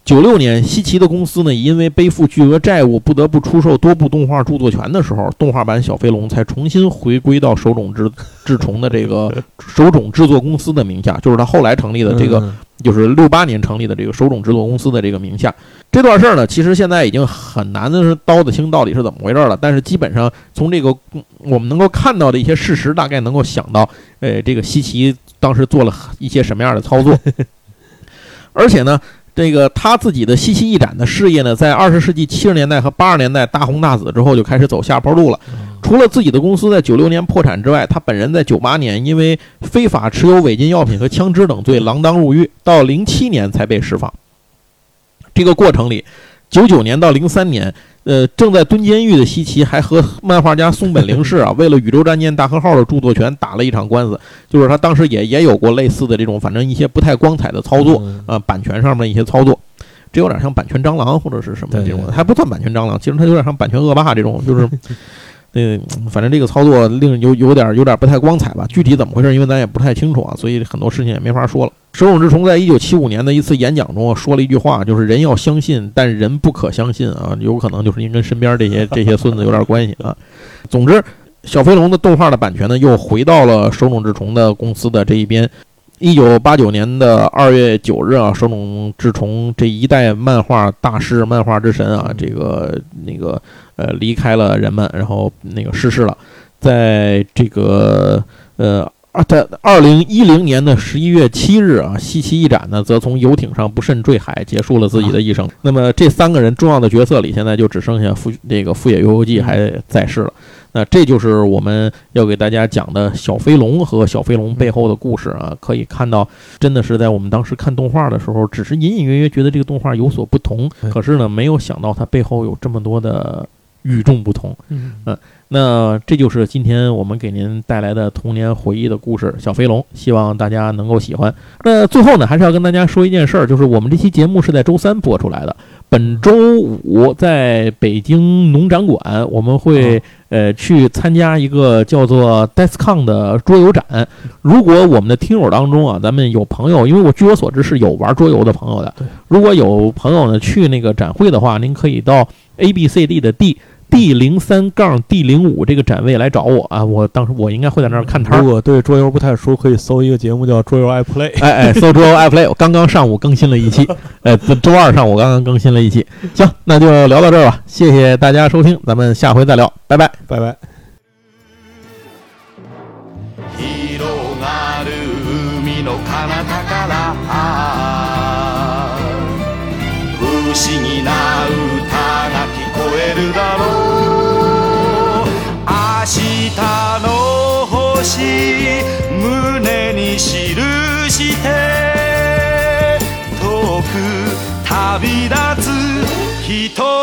九六年，西奇的公司呢，因为背负巨额债务，不得不出售多部动画著作权的时候，动画版小飞龙才重新回归到手冢治治虫的这个 手冢制作公司的名下，就是他后来成立的这个，嗯就是六八年成立的这个手冢制作公司的这个名下。这段事儿呢，其实现在已经很难的是叨得清到底是怎么回事了，但是基本上从这个嗯我们能够看到的一些事实，大概能够想到，呃，这个西奇当时做了一些什么样的操作，而且呢。这个他自己的西西一展的事业呢，在二十世纪七十年代和八十年代大红大紫之后，就开始走下坡路了。除了自己的公司在九六年破产之外，他本人在九八年因为非法持有违禁药品和枪支等罪锒铛入狱，到零七年才被释放。这个过程里，九九年到零三年，呃，正在蹲监狱的西奇还和漫画家松本零士啊，为了《宇宙战舰大和号》的著作权打了一场官司。就是他当时也也有过类似的这种，反正一些不太光彩的操作。嗯啊，版权上面的一些操作，这有点像版权蟑螂或者是什么这种还不算版权蟑螂，其实它有点像版权恶霸这种，就是，呃，反正这个操作令有有点有点不太光彩吧。具体怎么回事，因为咱也不太清楚啊，所以很多事情也没法说了。手冢治虫在一九七五年的一次演讲中说了一句话，就是人要相信，但人不可相信啊，有可能就是您跟身边这些这些孙子有点关系啊。总之，小飞龙的动画的版权呢，又回到了手冢治虫的公司的这一边。一九八九年的二月九日啊，手冢治虫这一代漫画大师、漫画之神啊，这个那个呃离开了人们，然后那个逝世了。在这个呃啊，在二零一零年的十一月七日啊，西奇一展呢，则从游艇上不慎坠海，结束了自己的一生。那么这三个人重要的角色里，现在就只剩下富这个富野由悠季还在世了。那这就是我们要给大家讲的小飞龙和小飞龙背后的故事啊。可以看到，真的是在我们当时看动画的时候，只是隐隐约约觉得这个动画有所不同，可是呢，没有想到它背后有这么多的与众不同。嗯那这就是今天我们给您带来的童年回忆的故事《小飞龙》，希望大家能够喜欢。那最后呢，还是要跟大家说一件事儿，就是我们这期节目是在周三播出来的。本周五在北京农展馆，我们会呃去参加一个叫做 DESCON 的桌游展。如果我们的听友当中啊，咱们有朋友，因为我据我所知是有玩桌游的朋友的对，如果有朋友呢去那个展会的话，您可以到 A B C D 的 D。D 零三杠 D 零五这个展位来找我啊！我当时我应该会在那儿看摊儿。如果对桌游不太熟，可以搜一个节目叫《桌游爱 play》。哎哎，搜桌游 iPlay，我刚刚上午更新了一期，呃，周二上午刚刚更新了一期。行，那就聊到这儿吧，谢谢大家收听，咱们下回再聊，拜拜。拜拜。広がる海の彼方から不思議な歌が聞こえ るだろう。明日の星胸に記して遠く旅立つ人